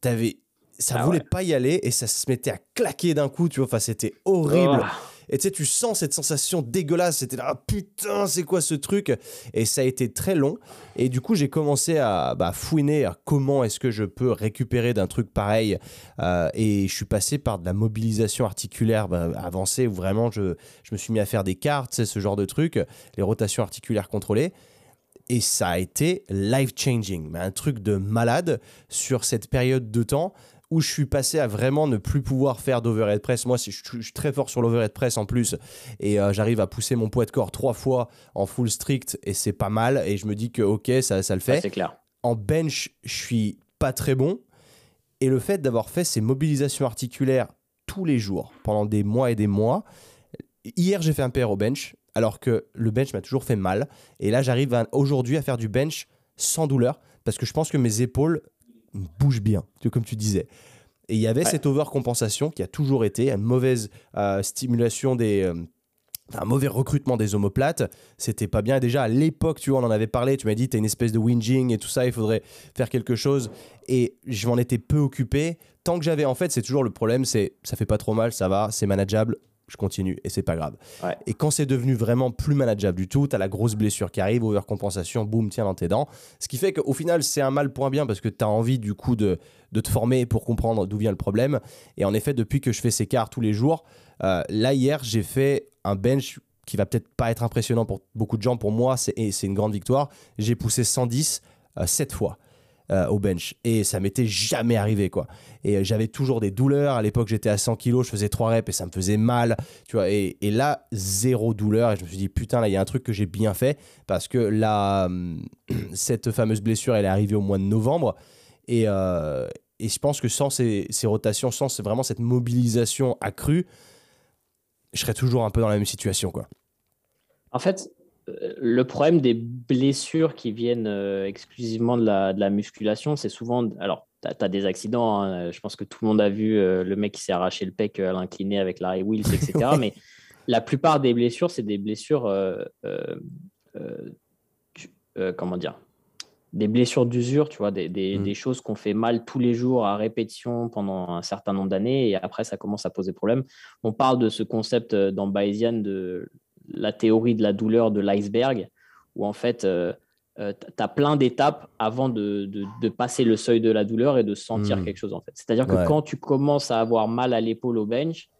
t'avais, ça ah voulait pas y aller et ça se mettait à claquer d'un coup, tu vois, enfin c'était horrible. Oh. Et tu sais, tu sens cette sensation dégueulasse. C'était là, ah, putain, c'est quoi ce truc? Et ça a été très long. Et du coup, j'ai commencé à bah, fouiner à comment est-ce que je peux récupérer d'un truc pareil. Euh, et je suis passé par de la mobilisation articulaire bah, avancée où vraiment je, je, me suis mis à faire des cartes, ce genre de trucs, les rotations articulaires contrôlées et ça a été life changing, mais un truc de malade sur cette période de temps où je suis passé à vraiment ne plus pouvoir faire d'overhead press. Moi, je, suis très fort sur l'overhead press en plus, et j'arrive à pousser mon poids de corps trois fois en full strict, et c'est pas mal. Et je me dis que ok, ça, ça le fait. c'est clair. En bench, je suis pas très bon. Et le fait d'avoir fait ces mobilisations articulaires tous les jours pendant des mois et des mois, hier j'ai fait un PR au bench, alors que le bench m'a toujours fait mal. Et là, j'arrive aujourd'hui à faire du bench sans douleur, parce que je pense que mes épaules bougent bien, comme tu disais. Et il y avait cette overcompensation qui a toujours été, une mauvaise euh, stimulation des, euh, un mauvais recrutement des omoplates, c'était pas bien. déjà à l'époque, tu vois, on en avait parlé, tu m'as dit, t'as une espèce de whinging et tout ça, il faudrait faire quelque chose. Et je m'en étais peu occupé. Tant que j'avais, en fait, c'est toujours le problème, c'est ça fait pas trop mal, ça va, c'est manageable, je continue et c'est pas grave. Et quand c'est devenu vraiment plus manageable du tout, t'as la grosse blessure qui arrive, overcompensation, boum, tiens dans tes dents. Ce qui fait qu'au final, c'est un mal pour un bien parce que t'as envie du coup de, de te former pour comprendre d'où vient le problème. Et en effet, depuis que je fais ces quarts tous les jours, euh, là, hier, j'ai fait un bench qui va peut-être pas être impressionnant pour beaucoup de gens. Pour moi, c'est une grande victoire. J'ai poussé 110 euh, 7 fois. Euh, au bench. Et ça m'était jamais arrivé quoi. Et j'avais toujours des douleurs. À l'époque j'étais à 100 kg je faisais 3 reps et ça me faisait mal tu vois. Et, là zéro douleur. Et je me suis dit putain là il y a un truc que j'ai bien fait parce que là *clears throat* cette fameuse blessure elle est arrivée au mois de novembre. Et, et je pense que sans ces, ces rotations sans vraiment cette mobilisation accrue je serais toujours un peu dans la même situation. Quoi. En fait, euh, le problème des blessures qui viennent euh, exclusivement de la, de la musculation, c'est souvent. Alors, tu as, des accidents. Hein, je pense que tout le monde a vu euh, le mec qui s'est arraché le pec à l'incliné avec Larry Wills, etc. *laughs* mais la plupart des blessures, c'est des blessures. comment dire des blessures d'usure, tu vois, des, des, mmh. des choses qu'on fait mal tous les jours à répétition pendant un certain nombre d'années et après ça commence à poser problème. On parle de ce concept euh, dans Bayesian de la théorie de la douleur de l'iceberg où en fait euh, euh, tu as plein d'étapes avant de, de, passer le seuil de la douleur et de sentir mmh. quelque chose en fait. C'est-à-dire que quand tu commences à avoir mal à l'épaule au bench,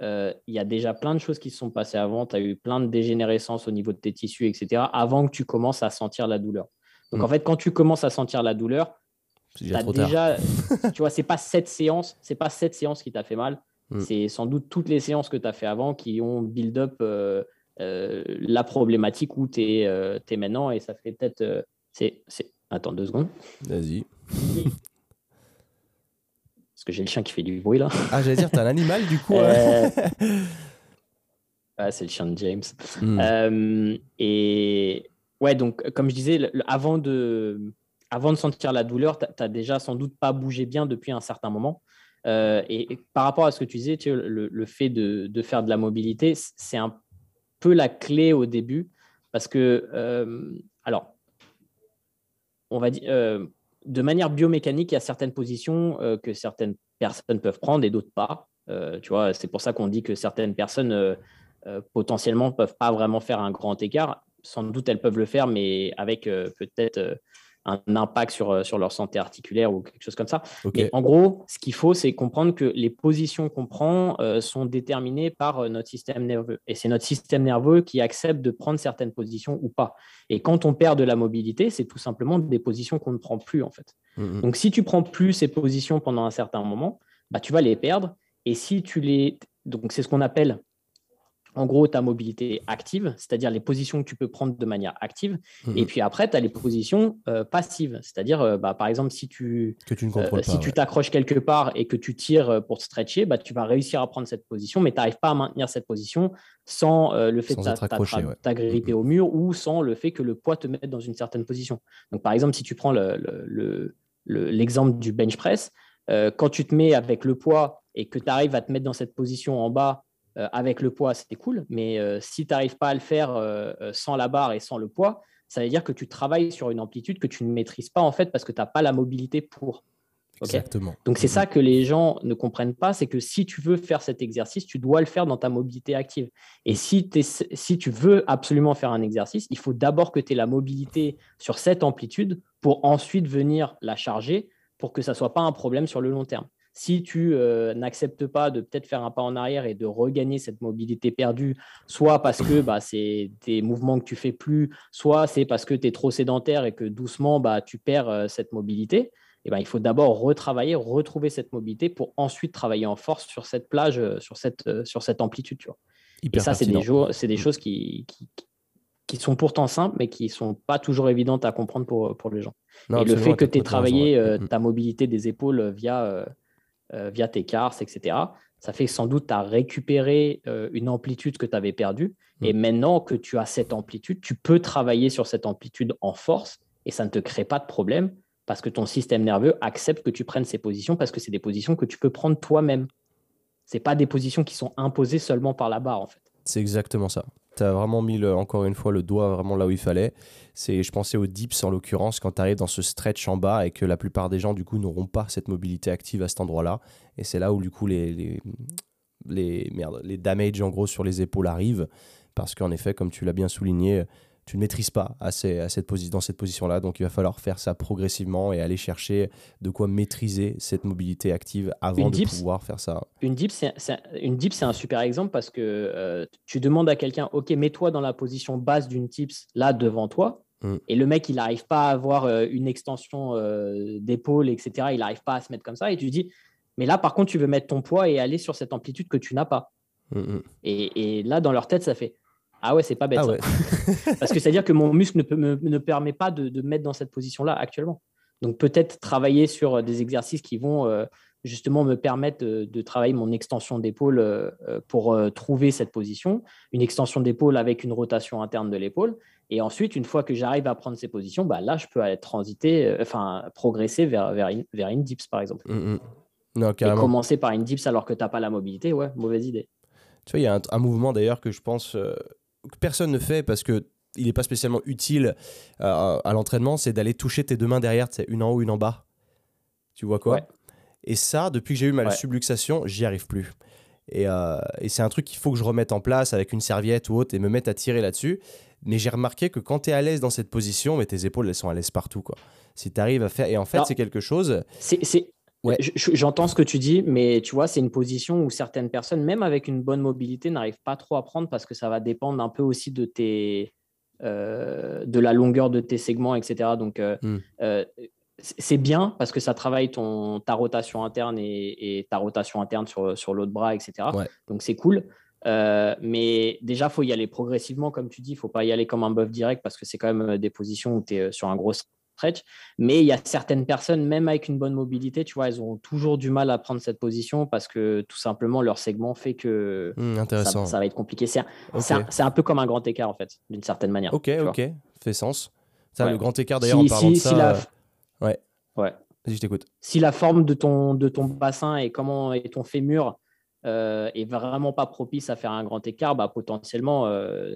il y a déjà plein de choses qui se sont passées avant, tu as eu plein de dégénérescence au niveau de tes tissus, etc., avant que tu commences à sentir la douleur. Donc en mm. fait, quand tu commences à sentir la douleur, as déjà, *laughs* tu vois, c'est pas cette séance, c'est pas cette séance qui t'a fait mal. Mm. C'est sans doute toutes les séances que tu as fait avant qui ont build up euh, euh, la problématique où tu es, euh, maintenant et ça fait peut-être. c'est, Attends deux secondes. Vas-y. *laughs* Parce que j'ai le chien qui fait du bruit là. Ah, j'allais dire, tu as un animal du coup. *laughs* ah, c'est le chien de James. Mm. et ouais, donc comme je disais, avant de, avant de sentir la douleur, tu n'as déjà sans doute pas bougé bien depuis un certain moment. Euh, et, par rapport à ce que tu disais, tu le, fait de, de, faire de la mobilité, c'est un la clé au début. Parce que, euh, alors, on va dire, euh, de manière biomécanique, il y a certaines positions que certaines personnes peuvent prendre et d'autres pas. tu vois, c'est pour ça qu'on dit que certaines personnes potentiellement peuvent pas vraiment faire un grand écart sans doute elles peuvent le faire, mais avec euh, peut-être euh, un impact sur, euh, sur leur santé articulaire ou quelque chose comme ça. en gros, ce qu'il faut, c'est comprendre que les positions qu'on prend sont déterminées par notre système nerveux. Et c'est notre système nerveux qui accepte de prendre certaines positions ou pas. Et quand on perd de la mobilité, c'est tout simplement des positions qu'on ne prend plus, en fait. Mmh, mmh. Donc, si tu prends plus ces positions pendant un certain moment, bah, tu vas les perdre. Et si tu les... Donc, c'est ce qu'on appelle en gros, ta mobilité active, c'est-à-dire les positions que tu peux prendre de manière active. Mhm. Et puis après, tu as les positions euh, passives, c'est-à-dire, euh, bah, par exemple, si tu euh, si tu t'accroches quelque part et que tu tires pour te stretcher, bah, tu vas réussir à prendre cette position, mais tu n'arrives pas à maintenir cette position sans le fait de t'agripper mhm. au mur ou sans le fait que le poids te mette dans une certaine position. Donc, par exemple, si tu prends l'exemple du bench press, quand tu te mets avec le poids et que tu arrives à te mettre dans cette position en bas avec le poids, c'était cool, mais euh, si tu n'arrives pas à le faire euh, sans la barre et sans le poids, ça veut dire que tu travailles sur une amplitude que tu ne maîtrises pas en fait parce que tu n'as pas la mobilité pour. Exactement. Donc c'est ça que les gens ne comprennent pas, c'est que si tu veux faire cet exercice, tu dois le faire dans ta mobilité active. Et si, si tu veux absolument faire un exercice, il faut d'abord que tu aies la mobilité sur cette amplitude pour ensuite venir la charger pour que ça ne soit pas un problème sur le long terme. Si tu euh, n'acceptes pas de peut-être faire un pas en arrière et de regagner cette mobilité perdue, soit parce que bah, c'est des mouvements que tu fais plus, soit c'est parce que tu es trop sédentaire et que doucement bah, tu perds euh, cette mobilité, eh ben, il faut d'abord retravailler, retrouver cette mobilité pour ensuite travailler en force sur cette plage, euh, sur cette, sur cette amplitude. Tu vois. et ça, c'est des, des, mm. choses qui, qui, qui, sont pourtant simples, mais qui ne sont pas toujours évidentes à comprendre pour, pour les gens. et le fait que tu aies travaillé mm, mm. ta mobilité des épaules via, via tes cars, etc., ça fait sans doute tu as récupéré une amplitude que tu avais perdue. Et maintenant que tu as cette amplitude, tu peux travailler sur cette amplitude en force et ça ne te crée pas de problème parce que ton système nerveux accepte que tu prennes ces positions parce que c'est des positions que tu peux prendre toi-même. Ce pas des positions qui sont imposées seulement par la barre, en fait. C'est exactement ça. Tu vraiment mis encore une fois le doigt vraiment là où il fallait. C'est, je pensais aux dips en l'occurrence quand tu arrives dans ce stretch en bas et que la plupart des gens du coup n'auront pas cette mobilité active à cet endroit-là. Et c'est là où du coup les, les, les, merde, les damages en gros sur les épaules arrivent parce qu'en effet, comme tu l'as bien souligné, tu ne maîtrises pas à cette dans cette position-là. Donc, il va falloir faire ça progressivement et aller chercher de quoi maîtriser cette mobilité active avant de pouvoir faire ça. Une dip, c'est un super exemple parce que euh, tu demandes à quelqu'un, OK, mets-toi dans la position basse d'une tips là devant toi. Mm. Et le mec, il n'arrive pas à avoir euh, une extension euh, d'épaule, etc. Il n'arrive pas à se mettre comme ça. Et tu dis, mais là, par contre, tu veux mettre ton poids et aller sur cette amplitude que tu n'as pas. Mm, mm. et, et, là, dans leur tête, ça fait ah ouais, c'est pas bête. Ah *laughs* Parce que c'est-à-dire que mon muscle ne, me, ne permet pas de, me mettre dans cette position-là actuellement. Donc peut-être travailler sur euh, des exercices qui vont euh, justement me permettre de, travailler mon extension d'épaule euh, pour trouver cette position, une extension d'épaule avec une rotation interne de l'épaule. Et ensuite, une fois que j'arrive à prendre ces positions, bah là, je peux aller transiter, enfin progresser vers, vers, une, vers une dips, par exemple. Mm, mm. Et commencer par une dips alors que tu n'as pas la mobilité, ouais, mauvaise idée. Tu vois, il y a un, mouvement d'ailleurs que je pense personne ne fait parce que il n'est pas spécialement utile euh, à l'entraînement, c'est d'aller toucher tes deux mains derrière, c'est une en haut, une en bas. Tu vois quoi? Et ça, depuis que j'ai eu ma subluxation, j'y arrive plus. Euh, et, c'est un truc qu'il faut que je remette en place avec une serviette ou autre et me mettre à tirer là-dessus. Mais j'ai remarqué que quand tu es à l'aise dans cette position, mais tes épaules, elles sont à l'aise partout. Quoi. Si tu arrives à faire. Et en fait, c'est quelque chose. C'est J'entends ce que tu dis, mais tu vois, c'est une position où certaines personnes, même avec une bonne mobilité, n'arrivent pas trop à prendre parce que ça va dépendre un peu aussi de tes, euh, de la longueur de tes segments, etc. Donc, euh, hmm. euh, c'est bien parce que ça travaille ton, ta rotation interne et, ta rotation interne sur, sur l'autre bras, etc. Donc, c'est cool. mais déjà, il faut y aller progressivement, comme tu dis. Il ne faut pas y aller comme un buff direct parce que c'est quand même des positions où tu es sur un gros stretch. Mais il y a certaines personnes, même avec une bonne mobilité, tu vois, elles ont toujours du mal à prendre cette position parce que tout simplement leur segment fait que hmm, ça, va être compliqué. C'est un, peu comme un grand écart en fait, d'une certaine manière. Ok, ok, fait sens. Ça, Le grand écart d'ailleurs en parlant de ça. Euh, ouais. Ouais. Vas-y, je t'écoute. Si la forme de ton, de ton bassin et comment est ton fémur euh, est vraiment pas propice à faire un grand écart, bah, potentiellement, euh,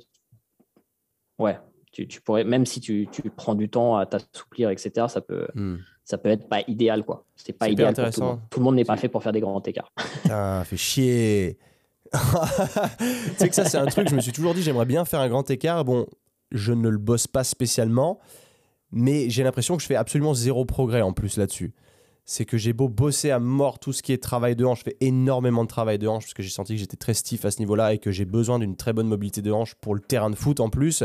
ouais, tu, pourrais, même si tu, tu, prends du temps à t'assouplir, etc., ça peut, hmm. ça peut être pas idéal. quoi. C'est pas idéal pour tout le monde. Tout le monde n'est pas fait pour faire des grands écarts. *laughs* Ah, fait chier. *laughs* tu sais que ça, c'est un truc, je me suis toujours dit, j'aimerais bien faire un grand écart. Bon, je ne le bosse pas spécialement, mais j'ai l'impression que je fais absolument zéro progrès en plus là-dessus. C'est que j'ai beau bosser à mort tout ce qui est travail de hanche, je fais énormément de travail de hanche parce que j'ai senti que j'étais très stiff à ce niveau-là et que j'ai besoin d'une très bonne mobilité de hanche pour le terrain de foot en plus.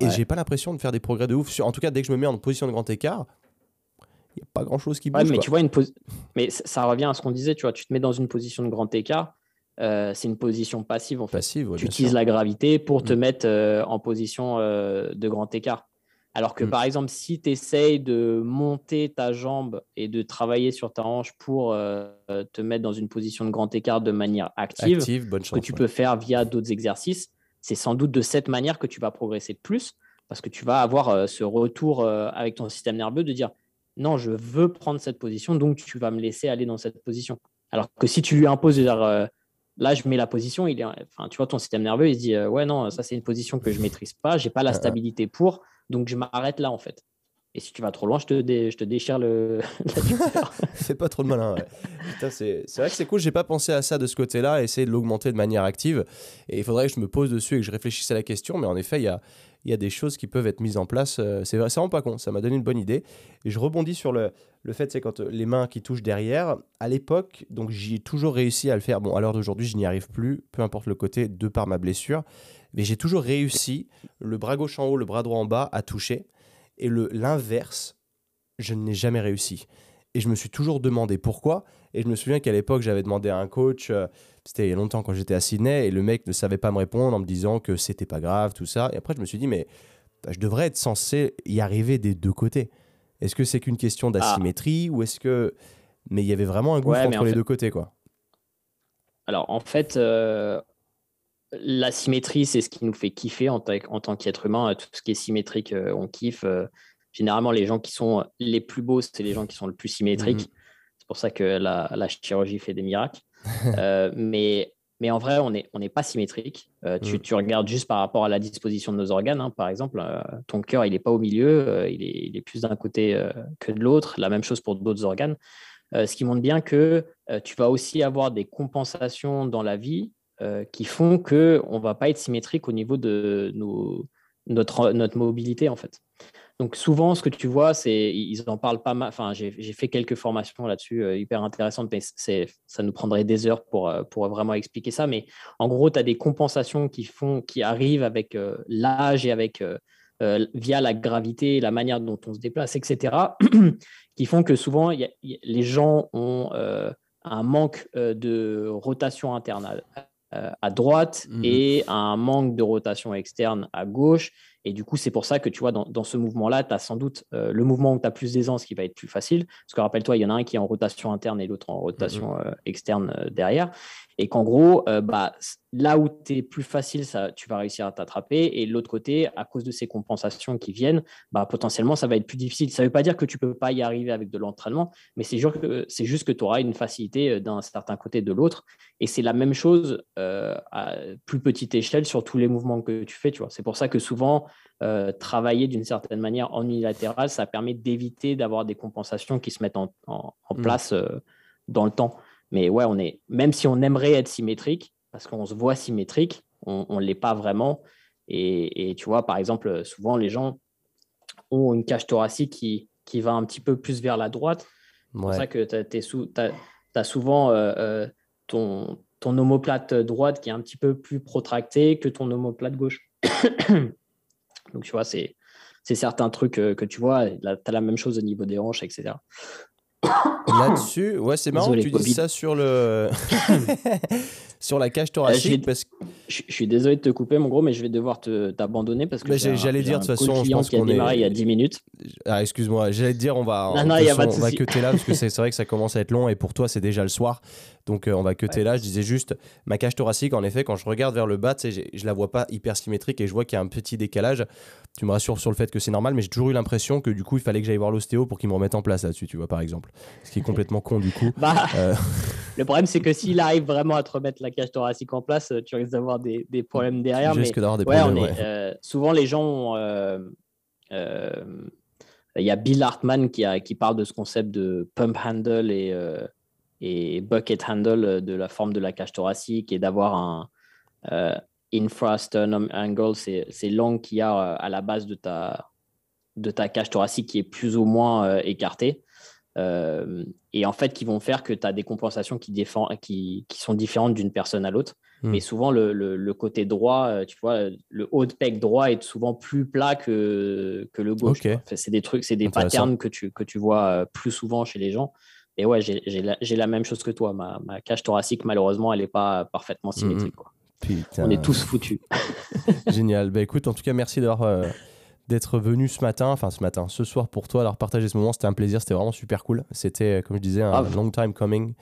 Et j'ai pas l'impression de faire des progrès de ouf. En tout cas, dès que je me mets en position de grand écart, il n'y a pas grand chose qui bouge. mais tu vois, une mais ça revient à ce qu'on disait, tu vois, tu te mets dans une position de grand écart. Euh, c'est une position passive en fait. Passive, tu utilises la gravité pour te mm. mettre euh, en position euh, de grand écart. Alors que mm. par exemple, si tu essayes de monter ta jambe et de travailler sur ta hanche pour te mettre dans une position de grand écart de manière active, active bonne chance, que tu peux faire via d'autres exercices, c'est sans doute de cette manière que tu vas progresser plus parce que tu vas avoir euh, ce retour euh, avec ton système nerveux de dire non, je veux prendre cette position, donc tu vas me laisser aller dans cette position. Alors que si tu lui imposes de dire euh, là, je mets la position, il est, enfin, tu vois, ton système nerveux, il se dit ouais, non, ça c'est une position que je maîtrise pas, j'ai pas la stabilité pour, donc je m'arrête là en fait. Et si tu vas trop loin, je te, je te déchire le. *laughs* *laughs* c'est pas trop de malin. c'est vrai que c'est cool. J'ai pas pensé à ça de ce côté-là, essayer de l'augmenter de manière active. Et il faudrait que je me pose dessus et que je réfléchisse à la question. Mais en effet, il y a, y a des choses qui peuvent être mises en place. Euh, c'est vraiment pas con. Ça m'a donné une bonne idée. Et je rebondis sur le, le fait, c'est quand euh, les mains qui touchent derrière. À l'époque, donc j'ai toujours réussi à le faire. Bon, à l'heure d'aujourd'hui, je n'y arrive plus, peu importe le côté, de par ma blessure. Mais j'ai toujours réussi, le bras gauche en haut, le bras droit en bas, à toucher. Et l'inverse, je n'ai jamais réussi. Et je me suis toujours demandé pourquoi. Et je me souviens qu'à l'époque, j'avais demandé à un coach, euh, c'était il y a longtemps quand j'étais à Sydney, et le mec ne savait pas me répondre en me disant que c'était pas grave, tout ça. Et après, je me suis dit, mais bah, je devrais être censé y arriver des deux côtés. Est-ce que c'est qu'une question Ah. d'asymétrie ou est-ce que. Mais il y avait vraiment un gouffre Ouais, entre en les fait- deux côtés, quoi. Alors, en fait, euh, la symétrie, c'est ce qui nous fait kiffer en, tant- en tant qu'être humain. Tout ce qui est symétrique, euh, on kiffe. Euh, généralement, les gens qui sont les plus beaux, c'est les gens qui sont le plus symétriques. Mhm. C'est pour ça que la, la chirurgie fait des miracles. *laughs* Euh, mais, mais en vrai, on n'est on pas symétrique. Euh, tu, Mhm. tu regardes juste par rapport à la disposition de nos organes. hein. Par exemple, euh, ton cœur, il n'est pas au milieu, euh, il, est, il est plus d'un côté euh, que de l'autre. La même chose pour d'autres organes. Euh, ce qui montre bien que euh, tu vas aussi avoir des compensations dans la vie euh, qui font que on va pas être symétrique au niveau de notre, notre mobilité en fait. Donc souvent, ce que tu vois, c'est ils en parlent pas mal. Enfin, j'ai fait quelques formations là-dessus euh, hyper intéressantes, mais ça nous prendrait des heures pour, euh, pour vraiment expliquer ça. Mais en gros, tu as des compensations qui font qui arrivent avec l'âge et avec via la gravité, la manière dont on se déplace, etc., *clears throat* qui font que souvent les gens ont un manque de rotation interne à- à droite Mhm. et un manque de rotation externe à gauche. Et du coup, c'est pour ça que tu vois, dans, dans ce mouvement-là, tu as sans doute euh, le mouvement où tu as plus d'aisance qui va être plus facile. Parce que rappelle-toi, il y en a un qui est en rotation interne et l'autre en rotation euh, externe euh, derrière. Et qu'en gros, euh, bah, là où tu es plus facile, ça, tu vas réussir à t'attraper. Et de l'autre côté, à cause de ces compensations qui viennent, bah, potentiellement, ça va être plus difficile. Ça ne veut pas dire que tu ne peux pas y arriver avec de l'entraînement, mais c'est que- c'est juste que tu auras une facilité euh, d'un certain côté de l'autre. Et c'est la même chose euh, à plus petite échelle sur tous les mouvements que tu fais. Tu vois. C'est pour ça que souvent, euh, travailler d'une certaine manière en unilatéral, ça permet d'éviter d'avoir des compensations qui se mettent en, en- en Mm. place euh, dans le temps. Mais ouais, on est, même si on aimerait être symétrique, parce qu'on se voit symétrique, on ne l'est pas vraiment. Et, et tu vois, par exemple, souvent les gens ont une cage thoracique qui, qui va un petit peu plus vers la droite. C'est pour ça que tu as, souvent euh, euh, ton, ton omoplate droite qui est un petit peu plus protractée que ton omoplate gauche. *coughs* Donc, tu vois, c'est certains trucs euh, que tu vois. Tu as la même chose au niveau des hanches, etc. *coughs* Là-dessus, ouais, c'est marrant que tu dises ça sur le *laughs* sur la cage Euh, thoracique j'ai- parce que Je, je suis désolé de te couper, mon gros, mais je vais devoir te- t'abandonner parce que un- j'allais dire, de toute façon, je pense qu'on est- démarré il y a 10 minutes. ah, excuse-moi, j'allais te dire on va Non, non, façon, on va là parce que *laughs* c'est c'est vrai que ça commence à être long et pour toi c'est déjà le soir. Donc euh, on va cutter Ouais. là, je disais juste ma cage thoracique en effet quand je regarde vers le bas, tu sais, j'ai- je la vois pas hyper symétrique et je vois qu'il y a un petit décalage. Tu me rassures sur le fait que c'est normal mais j'ai toujours eu l'impression que du coup il fallait que j'aille voir l'ostéo pour qu'il me remette en place là-dessus, tu vois par exemple. Ce qui est complètement con du coup. *laughs* Bah, Euh, *laughs* le problème, c'est que s'il arrive vraiment à te remettre la cage thoracique en place, tu risques d'avoir des, des problèmes derrière. je risque d'avoir des ouais, on problèmes. est, ouais. euh, souvent, les gens ont, il y a Bill Hartman qui, a, qui parle de ce concept de pump handle et, euh, et bucket handle euh, de la forme de la cage thoracique et d'avoir un euh, infrasternum angle, c'est l'angle qu'il y a euh, à la base de ta, de ta cage thoracique qui est plus ou moins euh, écartée. Euh, et en fait, qui vont faire que tu as des compensations qui, défend- qui, qui sont différentes d'une personne à l'autre. Hmm. Mais souvent, le, le- le côté droit, tu vois, le haut de pec droit est souvent plus plat que, que le gauche. Ok. tu vois. Enfin, c'est des trucs, c'est des patterns que tu, que tu vois plus souvent chez les gens. Et ouais, j'ai la, même chose que toi. Ma, ma cage thoracique, malheureusement, elle n'est pas parfaitement symétrique. quoi. Putain. On est tous foutus. *laughs* Génial. Bah écoute, en tout cas, merci d'avoir euh, d'être venu ce matin, enfin ce matin, ce soir pour toi, d'avoir partagé ce moment. C'était un plaisir, c'était vraiment super cool. C'était, euh, comme je disais, un Ah, long time coming.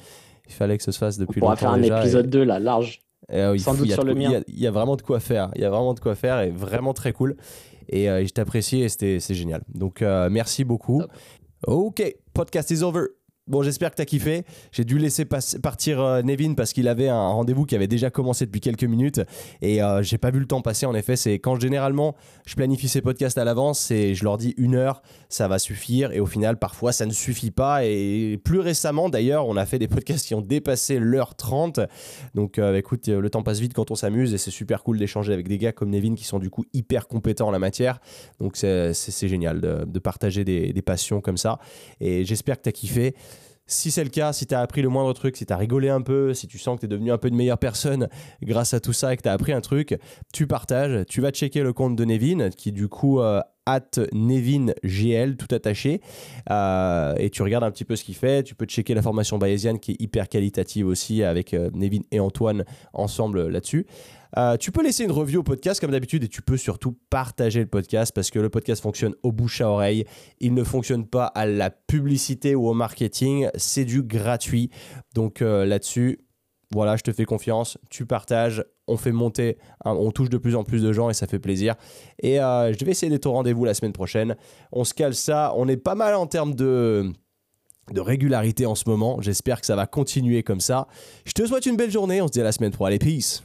Il fallait que ça se fasse On depuis pourra longtemps faire un déjà. et- épisode 2 là, large. et, euh, il sans doute sur le mien. Il y, a, il y a vraiment de quoi faire. Il y a vraiment de quoi faire et vraiment très cool. Et euh, je t'apprécie et c'était c'est génial. Donc merci beaucoup. Top. Ok, podcast is over. Bon, j'espère que tu as kiffé. J'ai dû laisser partir euh, Nevin parce qu'il avait un rendez-vous qui avait déjà commencé depuis quelques minutes et euh, j'ai pas vu le temps passer. En effet, c'est quand généralement je planifie ces podcasts à l'avance et je leur dis une heure, ça va suffire et au final, parfois, ça ne suffit pas. Et plus récemment, d'ailleurs, on a fait des podcasts qui ont dépassé l'heure 30. Donc euh, écoute, euh, le temps passe vite quand on s'amuse et c'est super cool d'échanger avec des gars comme Nevin qui sont du coup hyper compétents en la matière. Donc c'est génial de, partager des, des passions comme ça. Et j'espère que tu as kiffé. Si c'est le cas, si tu as appris le moindre truc, si tu as rigolé un peu, si tu sens que tu es devenu un peu une meilleure personne grâce à tout ça et que tu as appris un truc, tu partages, tu vas checker le compte de Nevin qui du coup euh, at NevinGL, tout attaché. Euh, et tu regardes un petit peu ce qu'il fait. Tu peux checker la formation bayésienne qui est hyper qualitative aussi avec euh, Nevin et Antoine ensemble là-dessus. Euh, tu peux laisser une review au podcast comme d'habitude et tu peux surtout partager le podcast parce que le podcast fonctionne au bouche à oreille. Il ne fonctionne pas à la publicité ou au marketing. C'est du gratuit. Donc là-dessus, voilà, je te fais confiance, tu partages, on fait monter, hein, on touche de plus en plus de gens et ça fait plaisir. Et euh, je vais essayer d'être au rendez-vous la semaine prochaine. On se cale ça, on est pas mal en termes de, de régularité en ce moment. J'espère que ça va continuer comme ça. Je te souhaite une belle journée, on se dit à la semaine pro. Allez, peace